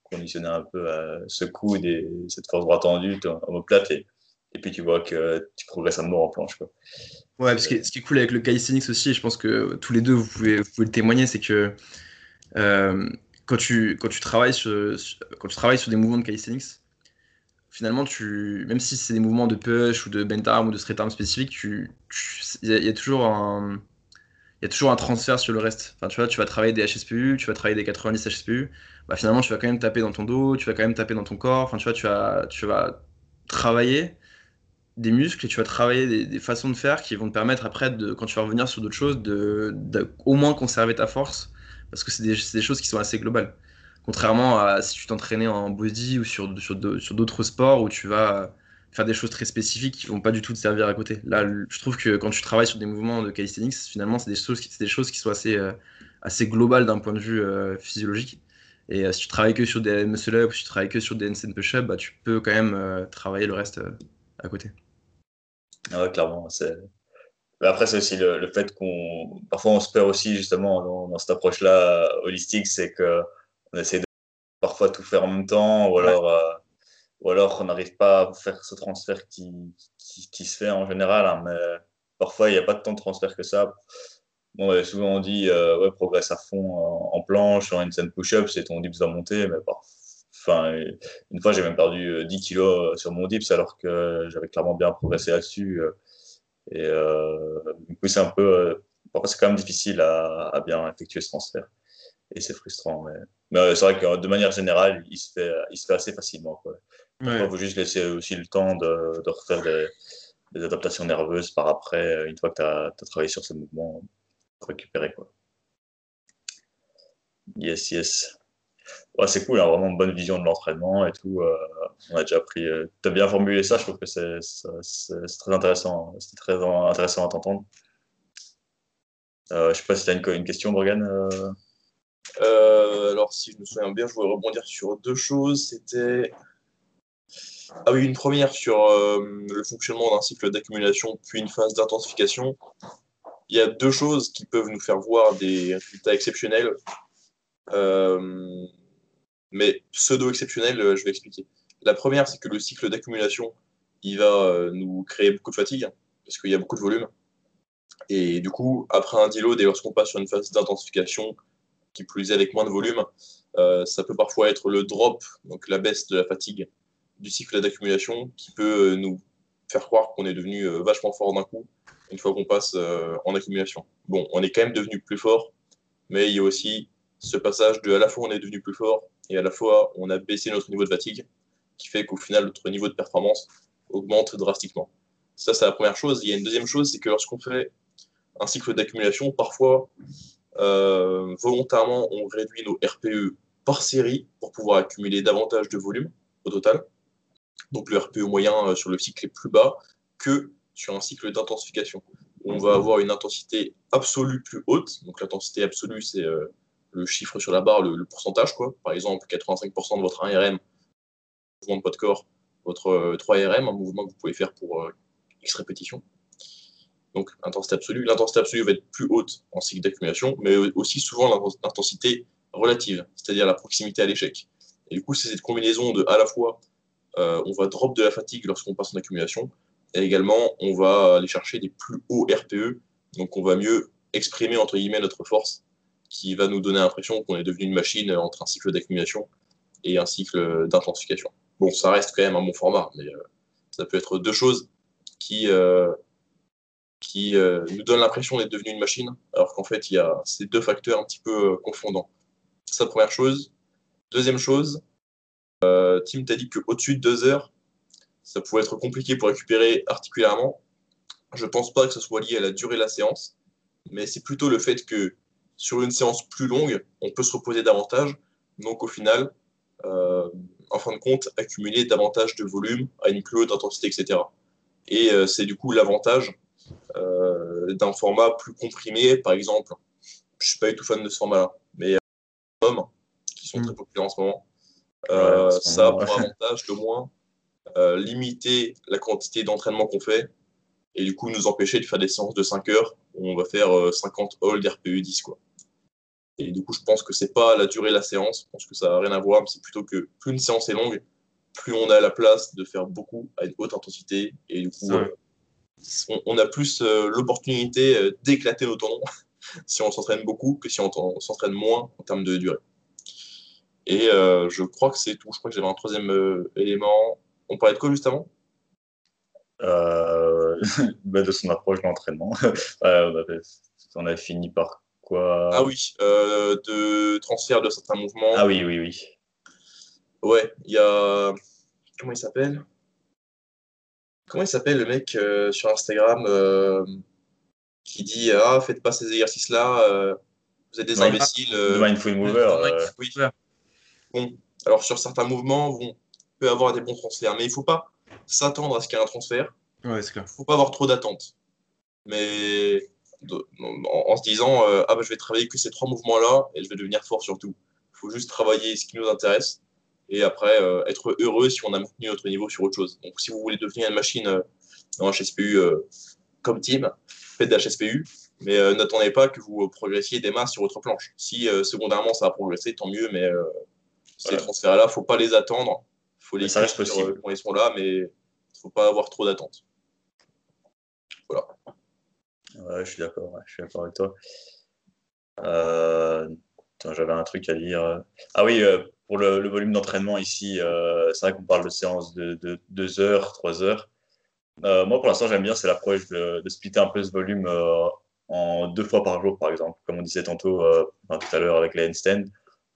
conditionner un peu euh, ce coude et cette force bras tendu, omoplate, et, et puis tu vois que tu progresses à mort en planche. Quoi. Ouais, parce que ce qui est cool avec le calisthenics aussi, je pense que tous les deux vous pouvez, le témoigner, c'est que quand, tu, quand, tu travailles sur, quand tu travailles sur des mouvements de calisthenics, finalement, tu, même si c'est des mouvements de push ou de bent arm ou de straight arm spécifiques, il y, a toujours un, il y a toujours un transfert sur le reste. Enfin, tu vois, tu vas travailler des HSPU, tu vas travailler des 90 HSPU, bah, finalement, tu vas quand même taper dans ton dos, tu vas quand même taper dans ton corps. Enfin, tu vois, tu vas, tu vas travailler des muscles et tu vas travailler des, façons de faire qui vont te permettre après, quand tu vas revenir sur d'autres choses, de, au moins conserver ta force, parce que c'est des, des, choses qui sont assez globales. Contrairement à si tu t'entraînais en body ou sur, sur, d'autres sports où tu vas faire des choses très spécifiques qui vont pas du tout te servir à côté. Là, je trouve que quand tu travailles sur des mouvements de calisthenics, finalement, c'est des choses, qui, sont assez, euh, assez globales d'un point de vue euh, physiologique. Et euh, si tu travailles que sur des muscle-up, si tu travailles que sur des handstand push-up, bah, tu peux quand même travailler le reste à côté. Ah ouais, clairement. après, c'est aussi le, fait qu'on. Parfois, on se perd aussi, justement, dans, cette approche-là holistique, c'est qu'on essaie de parfois tout faire en même temps, ou alors ou alors on n'arrive pas à faire ce transfert qui, qui, se fait en général, hein, mais parfois il n'y a pas tant de transfert que ça. Bon, souvent on dit euh, ouais, progresse à fond en, planche, en scène push-up, c'est ton dips va monter, mais enfin, une fois j'ai même perdu 10 euh, kilos euh, sur mon dips alors que j'avais clairement bien progressé là-dessus. Et du coup, c'est un peu, parfois c'est quand même difficile à, à, bien effectuer ce transfert. Et c'est frustrant. Mais, mais c'est vrai que de manière générale, il se fait, il se fait assez facilement. Quoi. Il faut juste laisser aussi le temps de, de refaire des, adaptations nerveuses par après, une fois que tu as, travaillé sur ce mouvement, pour récupérer. Quoi. Yes, yes. Ouais, c'est cool, a hein, vraiment une bonne vision de l'entraînement et tout. Euh, on a déjà pris. Euh, tu as bien formulé ça, je trouve que c'est très intéressant. C'était très intéressant à t'entendre. Euh, je sais pas si tu as une, une, question, Morgan. Euh, alors, si je me souviens bien, je voulais rebondir sur deux choses. C'était ah oui, une première sur euh, le fonctionnement d'un cycle d'accumulation puis une phase d'intensification. Il y a deux choses qui peuvent nous faire voir des résultats exceptionnels, euh, mais pseudo-exceptionnels, je vais expliquer. La première, c'est que le cycle d'accumulation, il va nous créer beaucoup de fatigue, parce qu'il y a beaucoup de volume. Et du coup, après un deload et lorsqu'on passe sur une phase d'intensification, qui plus avec moins de volume, ça peut parfois être le drop, donc la baisse de la fatigue, du cycle d'accumulation qui peut euh, nous faire croire qu'on est devenu euh, vachement fort d'un coup une fois qu'on passe euh, en accumulation. Bon, on est quand même devenu plus fort, mais il y a aussi ce passage de à la fois on est devenu plus fort et à la fois on a baissé notre niveau de fatigue, qui fait qu'au final notre niveau de performance augmente drastiquement. Ça, c'est la première chose. Il y a une deuxième chose, c'est que lorsqu'on fait un cycle d'accumulation, parfois, volontairement, on réduit nos RPE par série pour pouvoir accumuler davantage de volume au total donc le RPE moyen euh, sur le cycle est plus bas que sur un cycle d'intensification. On va avoir une intensité absolue plus haute. Donc l'intensité absolue, c'est euh, le chiffre sur la barre, le, pourcentage. Quoi. Par exemple, 85% de votre 1RM, mouvement de de corps, votre 3RM, euh, un mouvement que vous pouvez faire pour X répétitions. Donc intensité absolue. L'intensité absolue va être plus haute en cycle d'accumulation, mais aussi souvent l'intensité relative, c'est-à-dire la proximité à l'échec. Et du coup, c'est cette combinaison de à la fois euh, on va drop de la fatigue lorsqu'on passe en accumulation. Et également, on va aller chercher des plus hauts RPE. Donc, on va mieux exprimer, entre guillemets, notre force, qui va nous donner l'impression qu'on est devenu une machine entre un cycle d'accumulation et un cycle d'intensification. Bon, ça reste quand même un bon format, mais euh, ça peut être deux choses qui, euh, qui nous donnent l'impression d'être devenu une machine, alors qu'en fait, il y a ces deux facteurs un petit peu confondants. C'est la première chose. Deuxième chose, euh, Tim t'a dit qu'au-dessus de deux heures, ça pouvait être compliqué pour récupérer articulairement. Je ne pense pas que ce soit lié à la durée de la séance, mais c'est plutôt le fait que sur une séance plus longue, on peut se reposer davantage. Donc au final, euh, en fin de compte, accumuler davantage de volume à une plus haute intensité, etc. Et euh, c'est du coup l'avantage d'un format plus comprimé, par exemple. Je ne suis pas du tout fan de ce format-là, mais hommes qui sont très populaires en ce moment, euh, ça a pour [laughs] avantage de moins euh, limiter la quantité d'entraînement qu'on fait et du coup nous empêcher de faire des séances de 5 heures où on va faire 50 hold RPE 10 quoi. Et du coup, je pense que c'est pas la durée de la séance, je pense que ça n'a rien à voir, mais c'est plutôt que plus une séance est longue, plus on a la place de faire beaucoup à une haute intensité et du coup, euh, on, a plus l'opportunité d'éclater nos tendons [laughs] si on s'entraîne beaucoup que si on s'entraîne moins en termes de durée. Et euh, je crois que c'est tout. Je crois que j'avais un troisième euh, élément. On parlait de quoi juste avant? Euh, [laughs] bah, De son approche de l'entraînement. [laughs] on avait fini par quoi? Ah oui, euh, de transfert de certains mouvements. Ah oui, oui, oui. Ouais, il y a. Comment il s'appelle? Comment il s'appelle le mec euh, sur Instagram euh, qui dit Ah, faites pas ces exercices-là, vous êtes des imbéciles. The Mindful Mover. Oui. Bon, alors sur certains mouvements, on peut avoir des bons transferts, mais il faut pas s'attendre à ce qu'il y ait un transfert. Ouais, c'est clair. Il faut pas avoir trop d'attentes. Mais en, se disant ah bah, je vais travailler que ces trois mouvements là et je vais devenir fort sur tout. Il faut juste travailler ce qui nous intéresse et après euh, être heureux si on a maintenu notre niveau sur autre chose. Donc si vous voulez devenir une machine euh, en HSPU euh, comme team, faites de HSPU, mais n'attendez pas que vous progressiez des masses sur votre planche. Si secondairement ça a progressé, tant mieux, mais ces transferts-là, il ne faut pas les attendre. Faut les ça reste possible. quand ils sont là, mais il ne faut pas avoir trop d'attentes. Voilà. Ouais, je suis d'accord, je suis d'accord avec toi. Euh, j'avais un truc à dire. Ah oui, euh, pour le, volume d'entraînement ici, euh, c'est vrai qu'on parle de séances de 2 heures, 3 heures. moi, pour l'instant, j'aime bien, c'est l'approche de, de, splitter un peu ce volume en deux fois par jour, par exemple, comme on disait tantôt tout à l'heure avec les handstands.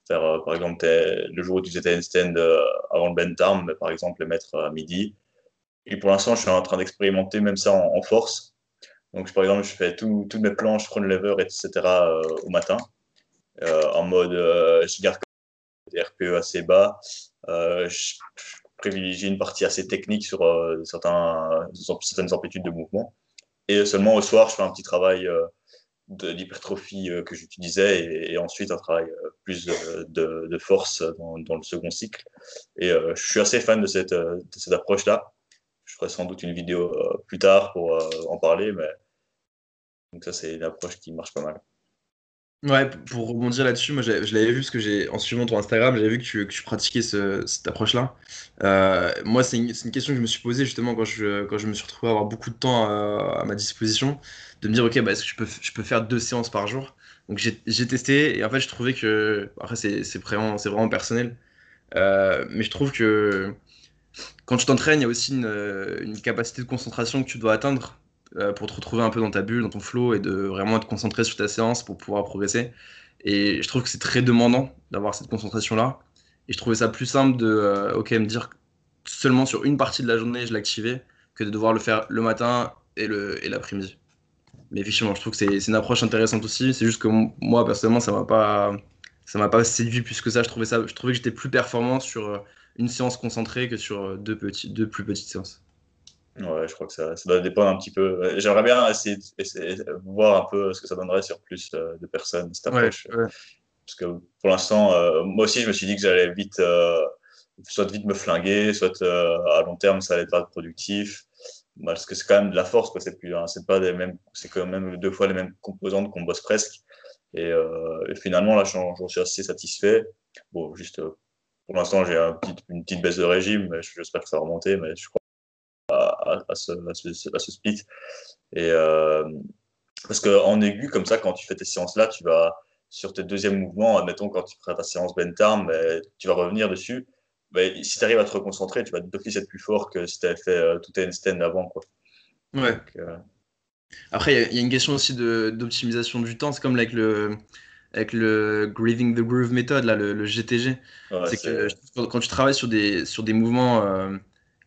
Faire, par exemple, le jour où tu faisais tes handstands avant le bent arm, par exemple, les mettre à midi. Et pour l'instant, je suis en train d'expérimenter même ça en force. Donc, par exemple, je fais toutes mes planches, front lever, etc. Euh, au matin, euh, en mode euh, je garde des RPE assez bas. je privilégie une partie assez technique sur certains, certaines amplitudes de mouvement. Et seulement au soir, je fais un petit travail d'hypertrophie que j'utilisais et, ensuite un travail plus de, force dans, le second cycle. Et je suis assez fan de cette, de approche-là. Je ferai sans doute une vidéo plus tard pour en parler, mais donc ça, c'est une approche qui marche pas mal. Ouais, pour rebondir là-dessus, moi je l'avais vu parce que j'ai en suivant ton Instagram, j'avais vu que tu, pratiquais cette approche-là. Euh, moi, c'est une, question que je me suis posée justement quand je, me suis retrouvé à avoir beaucoup de temps à, ma disposition, de me dire, ok, bah, est-ce que je peux, faire deux séances par jour? Donc j'ai testé et en fait, je trouvais que, après, c'est vraiment, personnel, euh, mais je trouve que quand tu t'entraînes, il y a aussi une, une capacité de concentration que tu dois atteindre euh, pour te retrouver un peu dans ta bulle, dans ton flow et de vraiment te concentrer sur ta séance pour pouvoir progresser. Et je trouve que c'est très demandant d'avoir cette concentration-là. Et je trouvais ça plus simple de euh, me dire seulement sur une partie de la journée je l'activais que de devoir le faire le matin et l'après-midi. Mais effectivement, je trouve que c'est une approche intéressante aussi. C'est juste que moi, personnellement, ça m'a pas, ça m'a pas séduit plus que ça. Je trouvais, ça, je trouvais que j'étais plus performant sur euh, une séance concentrée que sur deux, petits, deux plus petites séances. Ouais, je crois que ça, ça doit dépendre un petit peu. J'aimerais bien essayer, de voir un peu ce que ça donnerait sur plus euh, de personnes, cette approche. Parce que pour l'instant, euh, moi aussi, je me suis dit que j'allais vite, euh, soit vite me flinguer, soit à long terme, ça allait être productif. Parce que c'est quand même de la force, quoi. C'est plus, hein, c'est pas des mêmes, c'est quand même deux fois les mêmes composantes qu'on bosse presque. Et, finalement, là, j'en suis assez satisfait. Bon, juste pour l'instant, j'ai un une petite baisse de régime, mais j'espère que ça va remonter. Mais je crois à, ce, split. Et, euh, parce qu'en aigu, comme ça, quand tu fais tes séances-là, tu vas sur tes deuxièmes mouvements, admettons, quand tu feras ta séance bentarm, ben, tu vas revenir dessus. Ben, si tu arrives à te reconcentrer, tu vas d'office être plus fort que si tu avais fait euh, tout un stand avant. Quoi. Ouais. Euh, Après, il y, a une question aussi d'optimisation du temps. C'est comme avec le, avec le Grieving the Groove Method, là, le, GTG. c'est que quand tu travailles sur des, sur des mouvements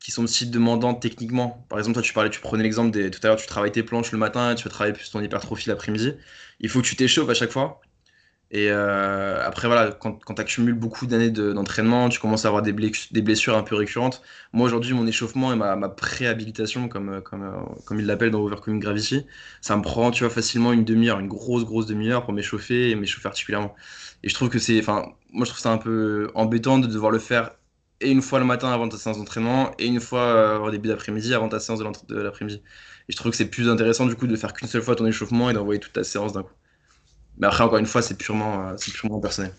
qui sont aussi demandants techniquement. Par exemple, toi, tu parlais, tu prenais l'exemple des tout à l'heure, tu travailles tes planches le matin, tu vas travailler plus ton hypertrophie l'après-midi. Il faut que tu t'échauffes à chaque fois. Et euh, après, voilà, quand, tu accumules beaucoup d'années d'entraînement, tu commences à avoir des, blessures un peu récurrentes. Moi, aujourd'hui, mon échauffement et ma, préhabilitation, comme, comme, comme ils l'appellent dans Overcoming Gravity, ça me prend, tu vois, facilement une demi-heure, une grosse, grosse demi-heure pour m'échauffer et m'échauffer articulairement. Et je trouve que c'est, enfin, moi, je trouve ça un peu embêtant de devoir le faire et une fois le matin avant ta séance d'entraînement et une fois euh, au début d'après-midi avant ta séance de l'après-midi. Et je trouve que c'est plus intéressant du coup de faire qu'une seule fois ton échauffement et d'envoyer toute ta séance d'un coup. Mais après, encore une fois, c'est purement, euh, purement personnel.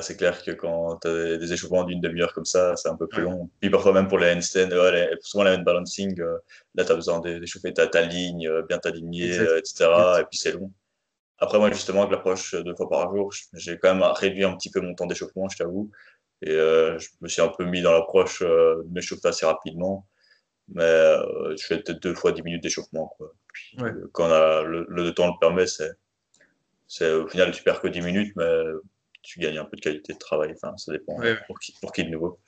c'est clair que quand tu as des échauffements d'une demi-heure comme ça, c'est un peu plus long. Puis parfois même pour les handstands, souvent les hand balancing, euh, là tu as besoin d'échauffer ta, ta ligne, bien t'aligner, etc. Et puis c'est long. Après, moi, justement, avec l'approche deux fois par jour, j'ai quand même réduit un petit peu mon temps d'échauffement, je t'avoue. Et euh, je me suis un peu mis dans l'approche euh, de m'échauffer assez rapidement. Mais euh, je fais peut-être deux fois dix minutes d'échauffement. Puis, Quand on a le, temps le permet, c'est au final, tu perds que 10 minutes, mais tu gagnes un peu de qualité de travail. Enfin, ça dépend Pour, qui, pour qui de nouveau.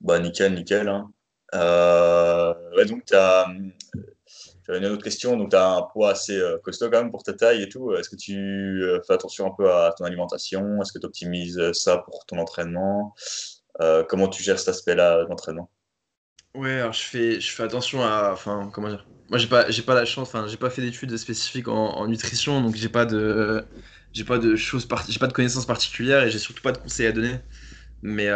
Bah, nickel, nickel. Hein. Euh, donc, tu as, une autre question. Donc, tu as un poids assez euh, costaud quand même pour ta taille et tout. Est-ce que tu euh, fais attention un peu à ton alimentation? Est-ce que tu optimises ça pour ton entraînement? Comment tu gères cet aspect-là d'entraînement? Ouais, alors je fais, je fais attention à. Enfin, comment dire? Moi, j'ai pas, j'ai pas la chance, enfin, j'ai pas fait d'études spécifiques en, nutrition, donc j'ai pas de. J'ai pas de choses j'ai pas de connaissances particulières et j'ai surtout pas de conseils à donner. Mais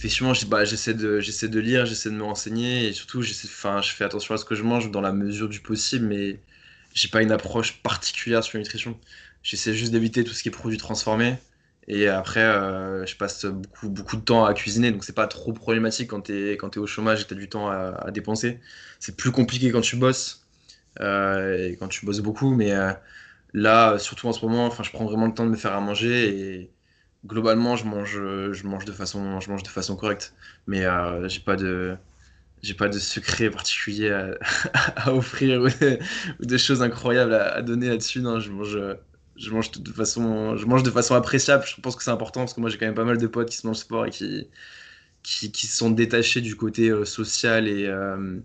effectivement, bah, j'essaie de, j'essaie de lire, j'essaie de me renseigner et surtout, enfin, je fais attention à ce que je mange dans la mesure du possible, mais j'ai pas une approche particulière sur la nutrition. J'essaie juste d'éviter tout ce qui est produits transformés. Et après, euh, je passe beaucoup, beaucoup de temps à cuisiner, donc c'est pas trop problématique quand tu es, au chômage et que tu as du temps à, dépenser. C'est plus compliqué quand tu bosses euh, et quand tu bosses beaucoup, mais euh, là, surtout en ce moment, je prends vraiment le temps de me faire à manger et globalement, je mange, je mange, de, façon, je mange de façon correcte. Mais euh, j'ai pas de j'ai pas de secret [laughs] particulier [laughs] à, offrir ou des, choses incroyables à, donner là-dessus. Non, je mange, je mange de façon, je mange de façon appréciable. Je pense que c'est important parce que moi j'ai quand même pas mal de potes qui se mangent sport et qui, qui, qui sont détachés du côté euh, social et, euh,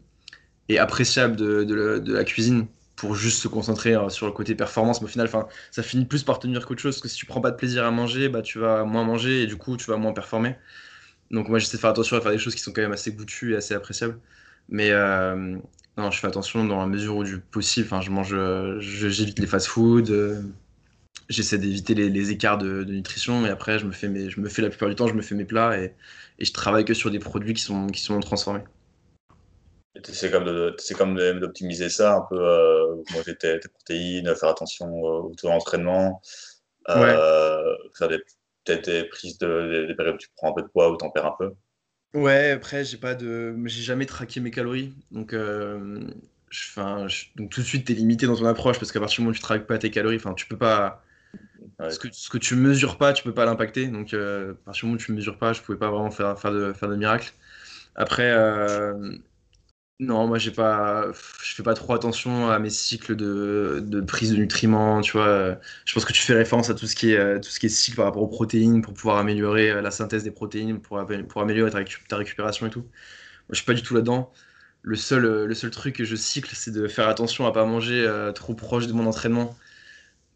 et appréciable de, de, la cuisine pour juste se concentrer euh, sur le côté performance. Mais au final, ça finit plus par tenir qu'autre chose. Parce que si tu prends pas de plaisir à manger, bah, tu vas moins manger et du coup, tu vas moins performer. Donc, moi, j'essaie de faire attention à faire des choses qui sont quand même assez goûtues et assez appréciables. Mais euh, non, je fais attention dans la mesure où du possible. Je mange, j'évite les fast-foods. Euh, j'essaie d'éviter les, écarts de, nutrition. Et après, je me, fais la plupart du temps, je me fais mes plats et, et je travaille que sur des produits qui sont, qui sont transformés. C'est comme d'optimiser ça un peu, euh, manger tes, protéines, faire attention au taux d'entraînement, euh, faire des, peut-être des prises de des, périodes où tu prends un peu de poids ou t'en perds un peu. Ouais, après j'ai pas de, j'ai jamais traqué mes calories, donc euh, donc tout de suite t'es limité dans ton approche parce qu'à partir du moment où tu traques pas tes calories, enfin tu peux pas, ce, que, ce que tu mesures pas, tu peux pas l'impacter, donc euh, à partir du moment où tu mesures pas, je pouvais pas vraiment faire faire de faire de miracle. Après non, moi je fais pas trop attention à mes cycles de, prise de nutriments, tu vois. Je pense que tu fais référence à tout ce qui est, euh, tout ce qui est cycle par rapport aux protéines pour pouvoir améliorer euh, la synthèse des protéines, pour, améliorer ta, récupération et tout. Moi je suis pas du tout là-dedans. Le seul, euh, truc que je cycle, c'est de faire attention à pas manger trop proche de mon entraînement.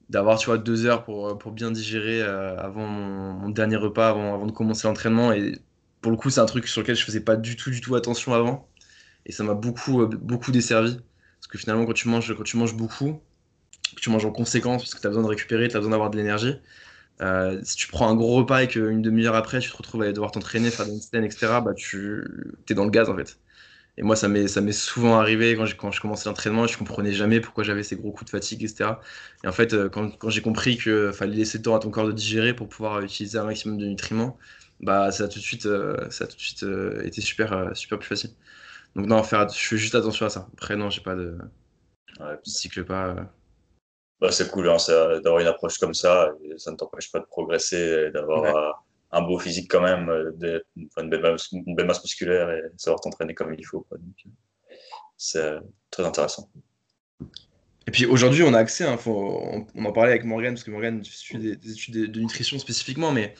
D'avoir, deux heures pour, bien digérer avant mon, dernier repas, avant, de commencer l'entraînement. Et pour le coup, c'est un truc sur lequel je faisais pas du tout attention avant. Et ça m'a beaucoup, euh, beaucoup desservi. Parce que finalement, quand tu manges, quand tu manges beaucoup, tu manges en conséquence, parce que tu as besoin de récupérer, tu as besoin d'avoir de l'énergie. Euh, si tu prends un gros repas et qu'une demi-heure après, tu te retrouves à devoir t'entraîner, faire des scènes, etc., bah, tu es dans le gaz en fait. Et moi, ça m'est souvent arrivé quand, quand je commençais l'entraînement, je comprenais jamais pourquoi j'avais ces gros coups de fatigue, etc. Et en fait, euh, quand, quand j'ai compris qu'il fallait laisser le temps à ton corps de digérer pour pouvoir utiliser un maximum de nutriments, bah, ça a tout de suite, ça tout de suite été super, super plus facile. Donc non, faire, je fais juste attention à ça. Après, non, j'ai pas de... Ouais. cycle pas... Euh. Bah, c'est cool hein, d'avoir une approche comme ça. ça ne t'empêche pas de progresser d'avoir euh, un beau physique quand même, euh, une, belle masse, musculaire et savoir t'entraîner comme il faut. C'est très intéressant. Et puis aujourd'hui, on a accès, hein, on, en parlait avec Morgan, parce que Morgan suit des, des études de, nutrition spécifiquement, mais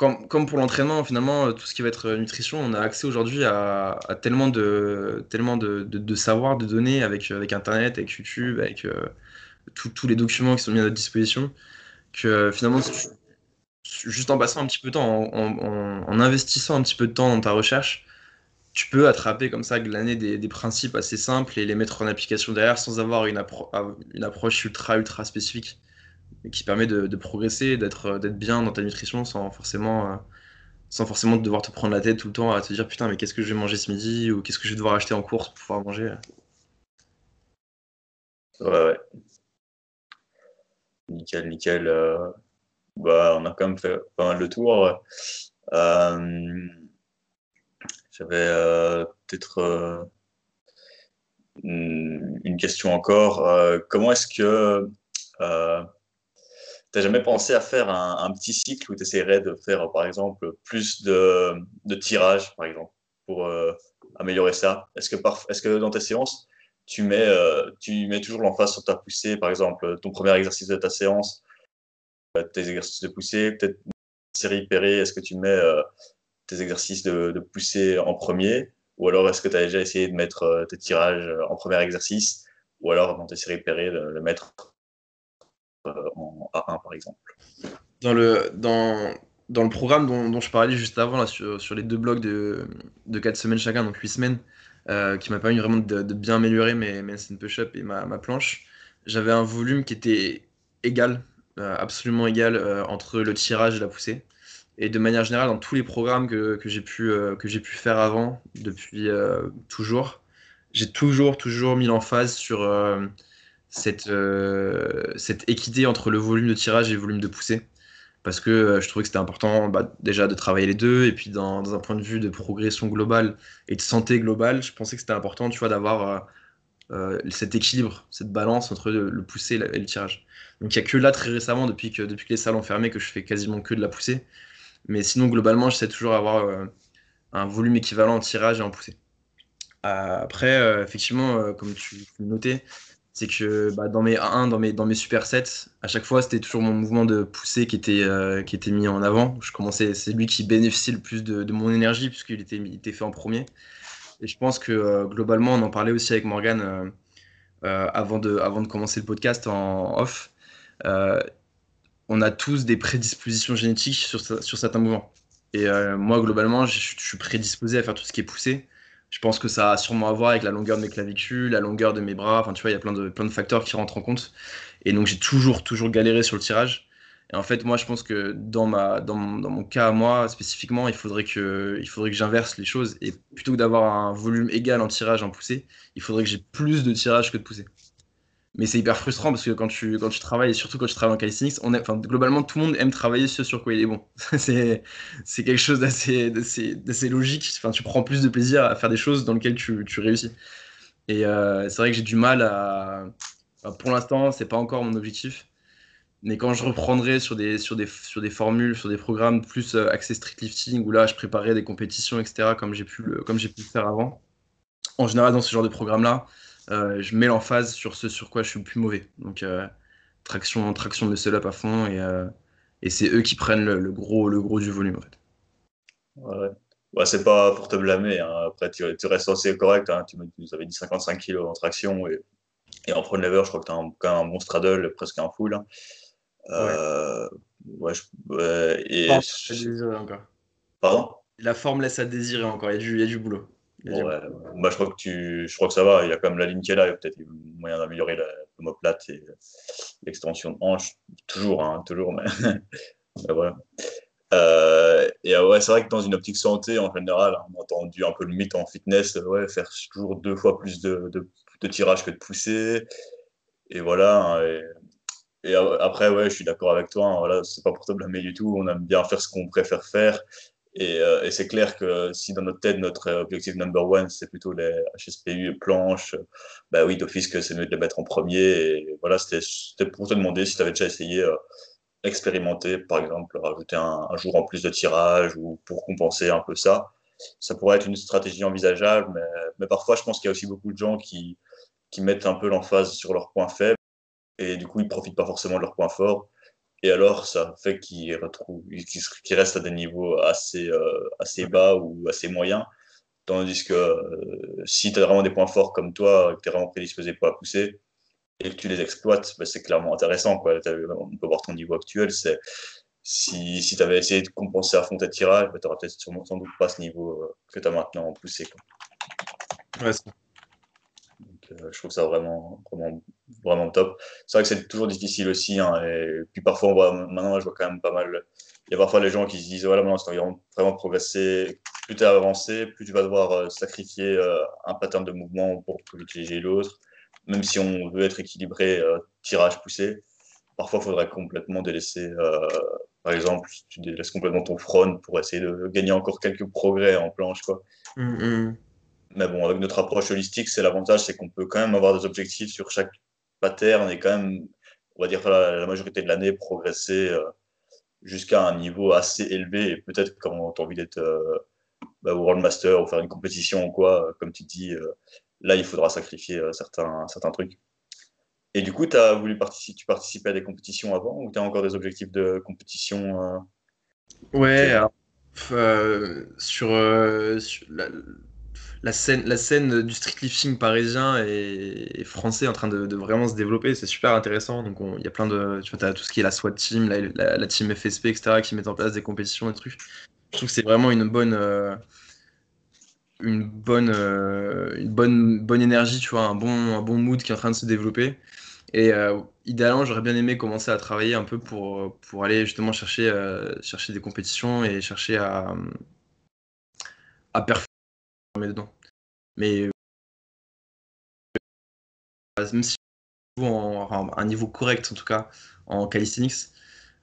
comme, pour l'entraînement, finalement, euh, tout ce qui va être euh, nutrition, on a accès aujourd'hui à, tellement de tellement de, de, données avec, avec Internet, avec YouTube, avec euh, tous les documents qui sont mis à notre disposition, que finalement, juste en passant un petit peu de temps, en, investissant un petit peu de temps dans ta recherche, tu peux attraper comme ça, glaner des, des, principes assez simples et les mettre en application derrière sans avoir une, une approche ultra, ultra spécifique qui permet de, progresser, d'être d'être bien dans ta nutrition sans forcément, euh, sans forcément devoir te prendre la tête tout le temps à te dire putain, mais qu'est-ce que je vais manger ce midi ou qu'est-ce que je vais devoir acheter en course pour pouvoir manger? Ouais, ouais. Nickel, nickel. Euh, bah, on a quand même fait pas mal de tours. Euh, j'avais peut-être une question encore. comment est-ce que T'as jamais pensé à faire un, petit cycle où tu de faire, par exemple, plus de, de tirage, par exemple, pour euh, améliorer ça? Est-ce que, dans tes séances, tu mets, tu mets toujours l'emphase sur ta poussée, par exemple, ton premier exercice de ta séance, tes exercices de poussée, peut-être série pérée, est-ce que tu mets tes exercices de, de poussée en premier? Ou alors est-ce que tu as déjà essayé de mettre tes tirages en premier exercice? Ou alors dans tes séries pérées de le mettre en A1 par exemple dans le, dans, dans le programme dont, dont, je parlais juste avant, là, sur, sur les deux blocs de, de 4 semaines chacun, donc 8 semaines, euh, qui m'a permis vraiment de, de, bien améliorer mes, mes push-up et ma, ma planche, j'avais un volume qui était égal, euh, absolument égal, euh, entre le tirage et la poussée. Et de manière générale, dans tous les programmes que, que j'ai pu, j'ai pu faire avant, depuis toujours, j'ai toujours, toujours mis l'emphase sur cette, cette équité entre le volume de tirage et le volume de poussée parce que euh, je trouvais que c'était important bah, déjà de travailler les deux, et puis dans, un point de vue de progression globale et de santé globale, je pensais que c'était important d'avoir euh, euh, cet équilibre, cette balance entre le, le pousser et, le tirage. Donc il n'y a que là très récemment, depuis que, depuis que les salles ont fermé, que je fais quasiment que de la poussée. Mais sinon, globalement, j'essaie toujours d'avoir euh, un volume équivalent en tirage et en poussée. après, effectivement, comme tu, tu notais, c'est que bah, dans mes 1 dans mes, dans mes supersets, à chaque fois, c'était toujours mon mouvement de poussée qui était, euh, qui était mis en avant. Je commençais, c'est lui qui bénéficiait le plus de, de mon énergie, puisqu'il était, il était fait en premier. Et je pense que euh, globalement, on en parlait aussi avec Morgan euh, avant, de, avant de commencer le podcast en off. on a tous des prédispositions génétiques sur, sur certains mouvements. Et moi, globalement, je, je suis prédisposé à faire tout ce qui est poussé. Je pense que ça a sûrement à voir avec la longueur de mes clavicules, la longueur de mes bras. Enfin, tu vois, il y a plein de, plein de facteurs qui rentrent en compte. Et donc, j'ai toujours, toujours galéré sur le tirage. Et en fait, moi, je pense que dans, ma, dans, mon, dans mon cas à moi, spécifiquement, il faudrait que, il faudrait que j'inverse les choses. Et plutôt que d'avoir un volume égal en tirage en poussée, il faudrait que j'ai plus de tirage que de poussée mais c'est hyper frustrant parce que quand tu, quand tu travailles, et surtout quand tu travailles en calisthenics, on est, enfin, globalement, tout le monde aime travailler ce sur quoi il est bon. [laughs] c'est, quelque chose d'assez, logique. Enfin, tu prends plus de plaisir à faire des choses dans lesquelles tu, tu réussis. Et euh, c'est vrai que j'ai du mal à. Pour l'instant, c'est pas encore mon objectif. Mais quand je reprendrai sur des, sur des, sur des formules, sur des programmes plus euh, axés street lifting, où là, je préparais des compétitions, etc., comme j'ai pu, le, comme j'ai pu le faire avant, en général, dans ce genre de programme-là, euh, je mets l'emphase sur ce sur quoi je suis le plus mauvais. Donc euh, traction, traction de muscle up à fond et, euh, et c'est eux qui prennent le, gros, le gros du volume en fait. Ouais. Ouais, c'est pas pour te blâmer. Hein. Après, tu, tu, restes assez correct. Hein. Tu, nous avais dit 55 kg en traction et, et en front lever, je crois que tu as un, quand même un bon straddle, presque un full. Hein. Euh, ouais. Je, ouais, et... encore. Pardon? La forme laisse à désirer encore. Il y a du, il y a du boulot. Ouais, bah, je, crois que tu, je crois que ça va. Il y a quand même la ligne qui est là. Il y a peut-être moyen d'améliorer la plate et l'extension de hanche. Toujours, hein, toujours. [laughs] Mais, voilà. Euh, et euh, ouais, c'est vrai que dans une optique santé, en général, on a entendu un peu le mythe en fitness, ouais, faire toujours deux fois plus de, de, de tirage que de pousser. Et voilà. Hein, et, et, après, ouais, je suis d'accord avec toi. Hein, voilà, c'est pas pour te blâmer du tout. On aime bien faire ce qu'on préfère faire. Et, euh, et c'est clair que si dans notre tête, notre objectif number one, c'est plutôt les HSPU et planches, bah oui, d'office que c'est mieux de les mettre en premier. Et voilà, c'était pour te demander si tu avais déjà essayé euh, expérimenter, par exemple, rajouter un, jour en plus de tirage ou pour compenser un peu ça. Ça pourrait être une stratégie envisageable, mais, parfois, je pense qu'il y a aussi beaucoup de gens qui, mettent un peu l'emphase sur leurs points faibles et du coup, ils profitent pas forcément de leurs points forts. Et alors, ça fait qu'ils qu restent à des niveaux assez, euh, assez bas ou assez moyens. Tandis que euh, si tu as vraiment des points forts comme toi, que tu es vraiment prédisposé pour la pousser et que tu les exploites, bah, c'est clairement intéressant. Quoi. On peut voir ton niveau actuel. C'est si, si tu avais essayé de compenser à fond tes tirages, bah, tu n'aurais peut-être sans doute pas ce niveau euh, que tu as maintenant en poussée. Quoi. Ouais, euh, je trouve ça vraiment, vraiment, vraiment top. C'est vrai que c'est toujours difficile aussi. Hein, et puis parfois, on voit, maintenant, je vois quand même pas mal. Il y a parfois les gens qui se disent voilà, maintenant, c'est vraiment progresser. Plus tu avancé, plus tu vas devoir euh, sacrifier euh, un pattern de mouvement pour privilégier l'autre. Même si on veut être équilibré, tirage poussé, parfois, il faudrait complètement délaisser. par exemple, tu délaisses complètement ton front pour essayer de gagner encore quelques progrès en planche. Quoi. Mmh, mmh. Mais bon, avec notre approche holistique, c'est l'avantage, c'est qu'on peut quand même avoir des objectifs sur chaque pattern et quand même, on va dire, la, majorité de l'année, progresser euh, jusqu'à un niveau assez élevé. Et peut-être quand tu as envie d'être euh, bah, World Master ou faire une compétition ou quoi, euh, comme tu dis, là, il faudra sacrifier certains, certains trucs. Et du coup, as voulu participer, tu participais à des compétitions avant ou tu as encore des objectifs de compétition Ouais, sur, la, scène, la scène du streetlifting parisien et, français en train de, vraiment se développer, c'est super intéressant. Donc il y a plein de, tu vois, as tout ce qui est la SWAT team, la, team FSP, etc., qui mettent en place des compétitions et trucs. Je trouve que c'est vraiment une bonne, une bonne, une bonne, bonne énergie, tu vois, un bon, un bon mood qui est en train de se développer. Et euh, idéalement, j'aurais bien aimé commencer à travailler un peu pour, pour aller justement chercher, euh, chercher des compétitions et chercher à, à dedans. Mais euh, même si en, un niveau correct en tout cas en calisthenics,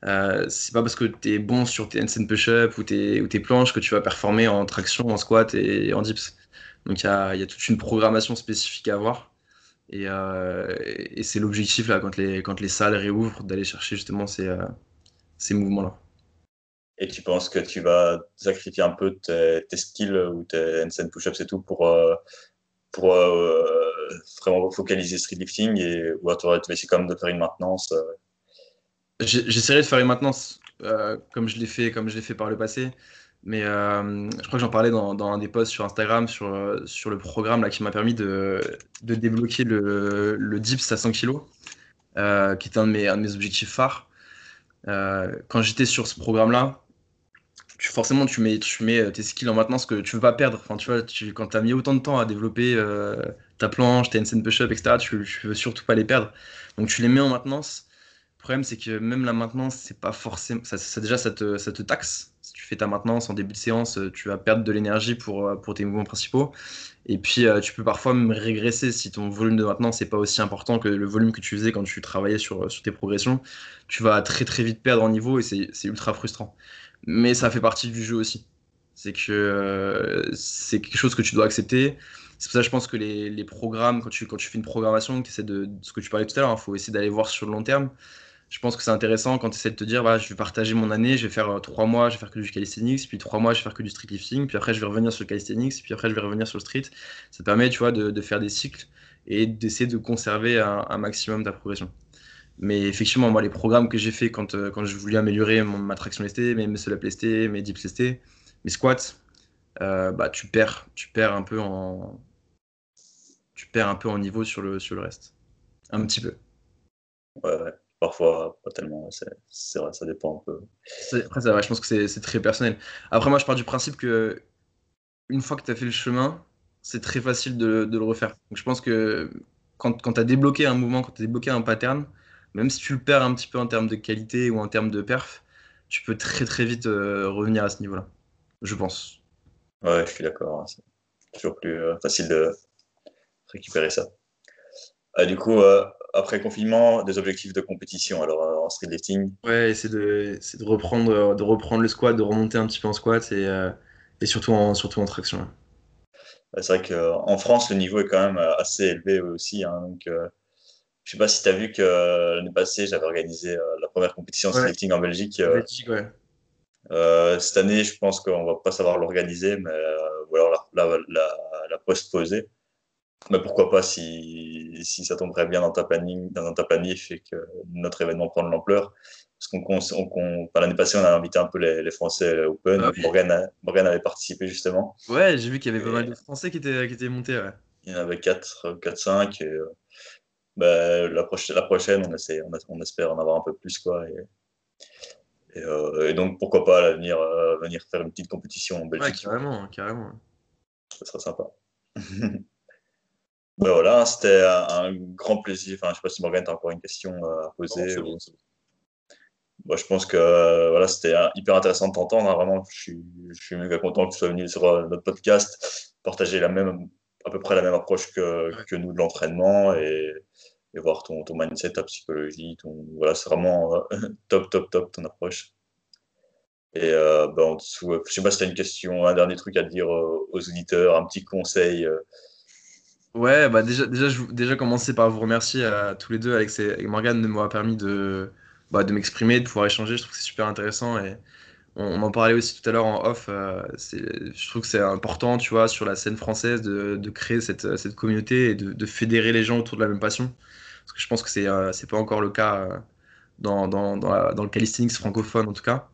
euh, c'est pas parce que tu es bon sur tes handstand push-up ou tes, ou tes planches que tu vas performer en traction, en squat et, en dips. Donc il y a, toute une programmation spécifique à avoir. Euh, et, c'est l'objectif là quand les, salles réouvrent d'aller chercher justement euh, ces mouvements-là. Et tu penses que tu vas sacrifier un peu tes, skills ou tes handstand push-ups et tout pour, euh, pour vraiment focaliser street lifting et, ou tu vas essayer quand même de faire une maintenance J'essaierai de faire une maintenance comme je l'ai fait, fait par le passé. Mais euh, je crois que j'en parlais dans, dans, un des posts sur Instagram sur, euh, sur le programme là, qui m'a permis de, de débloquer le, le, DIPS à 100 kg, euh, qui était un de mes, un de mes objectifs phares. quand j'étais sur ce programme-là, forcément, tu mets, tu mets tes skills en maintenance que tu veux pas perdre. Enfin, tu vois, quand tu as mis autant de temps à développer ta planche, tes handstand push-up, etc., tu, tu veux surtout pas les perdre. Donc, tu les mets en maintenance. Le problème, c'est que même la maintenance, c'est pas forcément. Ça, déjà, ça te, ça te taxe si tu fais ta maintenance en début de séance, euh, tu vas perdre de l'énergie pour, euh, pour tes mouvements principaux. Et puis, euh, tu peux parfois même régresser si ton volume de maintenance n'est pas aussi important que le volume que tu faisais quand tu travaillais sur, sur tes progressions. Tu vas très très vite perdre en niveau et c'est ultra frustrant. Mais ça fait partie du jeu aussi. C'est que c'est quelque chose que tu dois accepter. C'est pour ça que je pense que les, les, programmes, quand tu, quand tu fais une programmation, tu essaies de, ce que tu parlais tout à l'heure, il hein, faut essayer d'aller voir sur le long terme je pense que c'est intéressant quand tu essaies de te dire, voilà, je vais partager mon année, je vais faire euh, trois mois, je vais faire que du calisthenics, puis trois mois, je vais faire que du street lifting, puis après, je vais revenir sur le calisthenics, puis après, je vais revenir sur le street. Ça te permet, tu vois, de, faire des cycles et d'essayer de conserver un, maximum ta progression. Mais effectivement, moi, les programmes que j'ai fait quand, euh, quand je voulais améliorer mon, ma traction lestée, mes muscle up lestés, mes dips lestés, mes squats, euh, bah, tu perds, tu perds un peu en, tu perds un peu en niveau sur le, sur le reste. Un petit peu. Ouais, ouais. Parfois, pas tellement. C'est vrai, ça dépend un peu. Après, ça, je pense que c'est très personnel. Après, moi, je pars du principe que une fois que tu as fait le chemin, c'est très facile de, de, le refaire. Donc, je pense que quand, quand tu as débloqué un mouvement, quand tu as débloqué un pattern, même si tu le perds un petit peu en termes de qualité ou en termes de perf, tu peux très très vite euh, revenir à ce niveau-là. Je pense. Ouais, je suis d'accord. Hein. C'est toujours plus euh, facile de récupérer ça. Ah, du coup, euh, après confinement, des objectifs de compétition alors euh, en street lifting Ouais, c'est de, de, reprendre, de reprendre le squat, de remonter un petit peu en squat et, et surtout, en, surtout en traction. c'est vrai qu'en France, le niveau est quand même assez élevé aussi. Hein, donc, je sais pas si tu as vu que l'année passée, j'avais organisé la première compétition street lifting en Belgique. Belgique ouais. cette année, je pense qu'on va pas savoir l'organiser, mais ou alors la, la, la, la post-poser. Mais pourquoi pas si, si ça tomberait bien dans ta planning, dans ta planif et que notre événement prend de l'ampleur. Parce qu'on, l'année passée, on a invité un peu les, les Français Open. Ah Morgan, Morgan, avait participé justement. Ouais, j'ai vu qu'il y avait pas mal de Français qui étaient, qui étaient montés. Ouais. Il y en avait 4, 4 5. Et, bah, la, prochaine, la prochaine, on, essaie, on, espère en avoir un peu plus. Quoi, et, euh, et, donc, pourquoi pas venir, euh, venir faire une petite compétition en Belgique. Ouais, carrément, carrément. Ça serait sympa. [laughs] Ben voilà, c'était un grand plaisir. Enfin, je ne sais pas si Morgan, tu as encore une question euh, à poser. je pense que voilà, c'était hyper intéressant de t'entendre. Hein. Vraiment, je suis, je suis méga content que tu sois venu sur notre podcast, partager la même, à peu près la même approche que, que nous de l'entraînement et, et, voir ton, ton mindset, ta psychologie. Ton, voilà, c'est vraiment [laughs] top, top, top ton approche. Et ben, en dessous, je sais pas si tu as une question, un dernier truc à dire aux auditeurs, un petit conseil Ouais, bah déjà, déjà, je, déjà commencer par vous remercier à tous les deux, Alex et, Morgan, de m'avoir permis de, bah, de m'exprimer, de pouvoir échanger. Je trouve que c'est super intéressant et on, en parlait aussi tout à l'heure en off. je trouve que c'est important, tu vois, sur la scène française, de, créer cette, cette, communauté et de, fédérer les gens autour de la même passion. Parce que je pense que c'est n'est pas encore le cas dans, dans, le calisthenics francophone, en tout cas.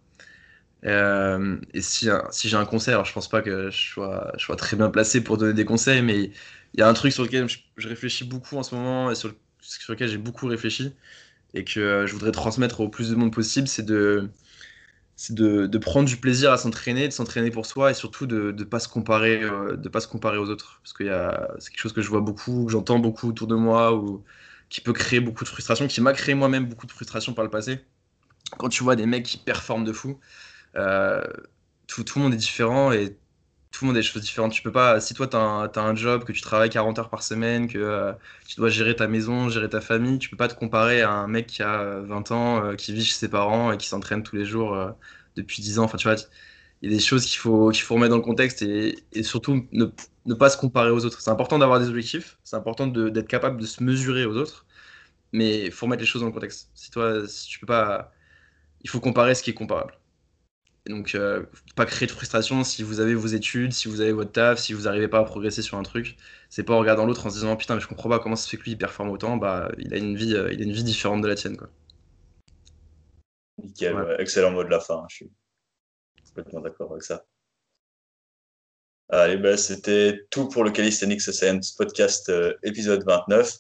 Euh, et si, j'ai un conseil, alors je pense pas que je sois, je sois très bien placé pour donner des conseils, mais il y a un truc sur lequel je, réfléchis beaucoup en ce moment et sur, sur lequel j'ai beaucoup réfléchi et que je voudrais transmettre au plus de monde possible, c'est de, de, de, prendre du plaisir à s'entraîner, de s'entraîner pour soi et surtout de ne pas, se comparer, euh, de pas se comparer aux autres. Parce que c'est quelque chose que je vois beaucoup, que j'entends beaucoup autour de moi, ou qui peut créer beaucoup de frustration, qui m'a créé moi-même beaucoup de frustration par le passé. Quand tu vois des mecs qui performent de fou, euh, tout, tout, le monde est différent et tout le monde a des choses différentes. Tu peux pas, si toi tu as, un job, que tu travailles 40 heures par semaine, que euh, tu dois gérer ta maison, gérer ta famille, tu peux pas te comparer à un mec qui a 20 ans, euh, qui vit chez ses parents et qui s'entraîne tous les jours depuis 10 ans. Enfin, tu vois, il y a des choses qu'il faut, faut remettre dans le contexte et, surtout ne, ne, pas se comparer aux autres. C'est important d'avoir des objectifs, c'est important d'être capable de se mesurer aux autres, mais il faut remettre les choses dans le contexte. Si toi, si tu peux pas, il faut comparer ce qui est comparable donc, euh, pas créer de frustration si vous avez vos études, si vous avez votre taf, si vous n'arrivez pas à progresser sur un truc. C'est pas en regardant l'autre en se disant putain, mais je comprends pas comment ça se fait que lui il performe autant. Bah, il a une vie, euh, il a une vie différente de la tienne, quoi. Nickel, excellent mot de la fin. Je suis complètement d'accord avec ça. Allez, bah, c'était tout pour le Calisthenics Science podcast euh, épisode 29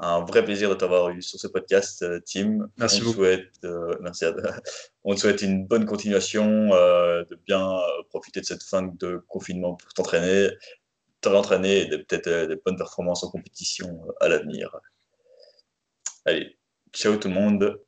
un vrai plaisir de t'avoir eu sur ce podcast, euh, Tim. Merci on beaucoup. Souhaite, euh, merci [laughs] on te souhaite une bonne continuation, euh, de bien profiter de cette fin de confinement pour t'entraîner, te réentraîner et peut-être des bonnes performances en compétition à l'avenir. Allez, ciao tout le monde.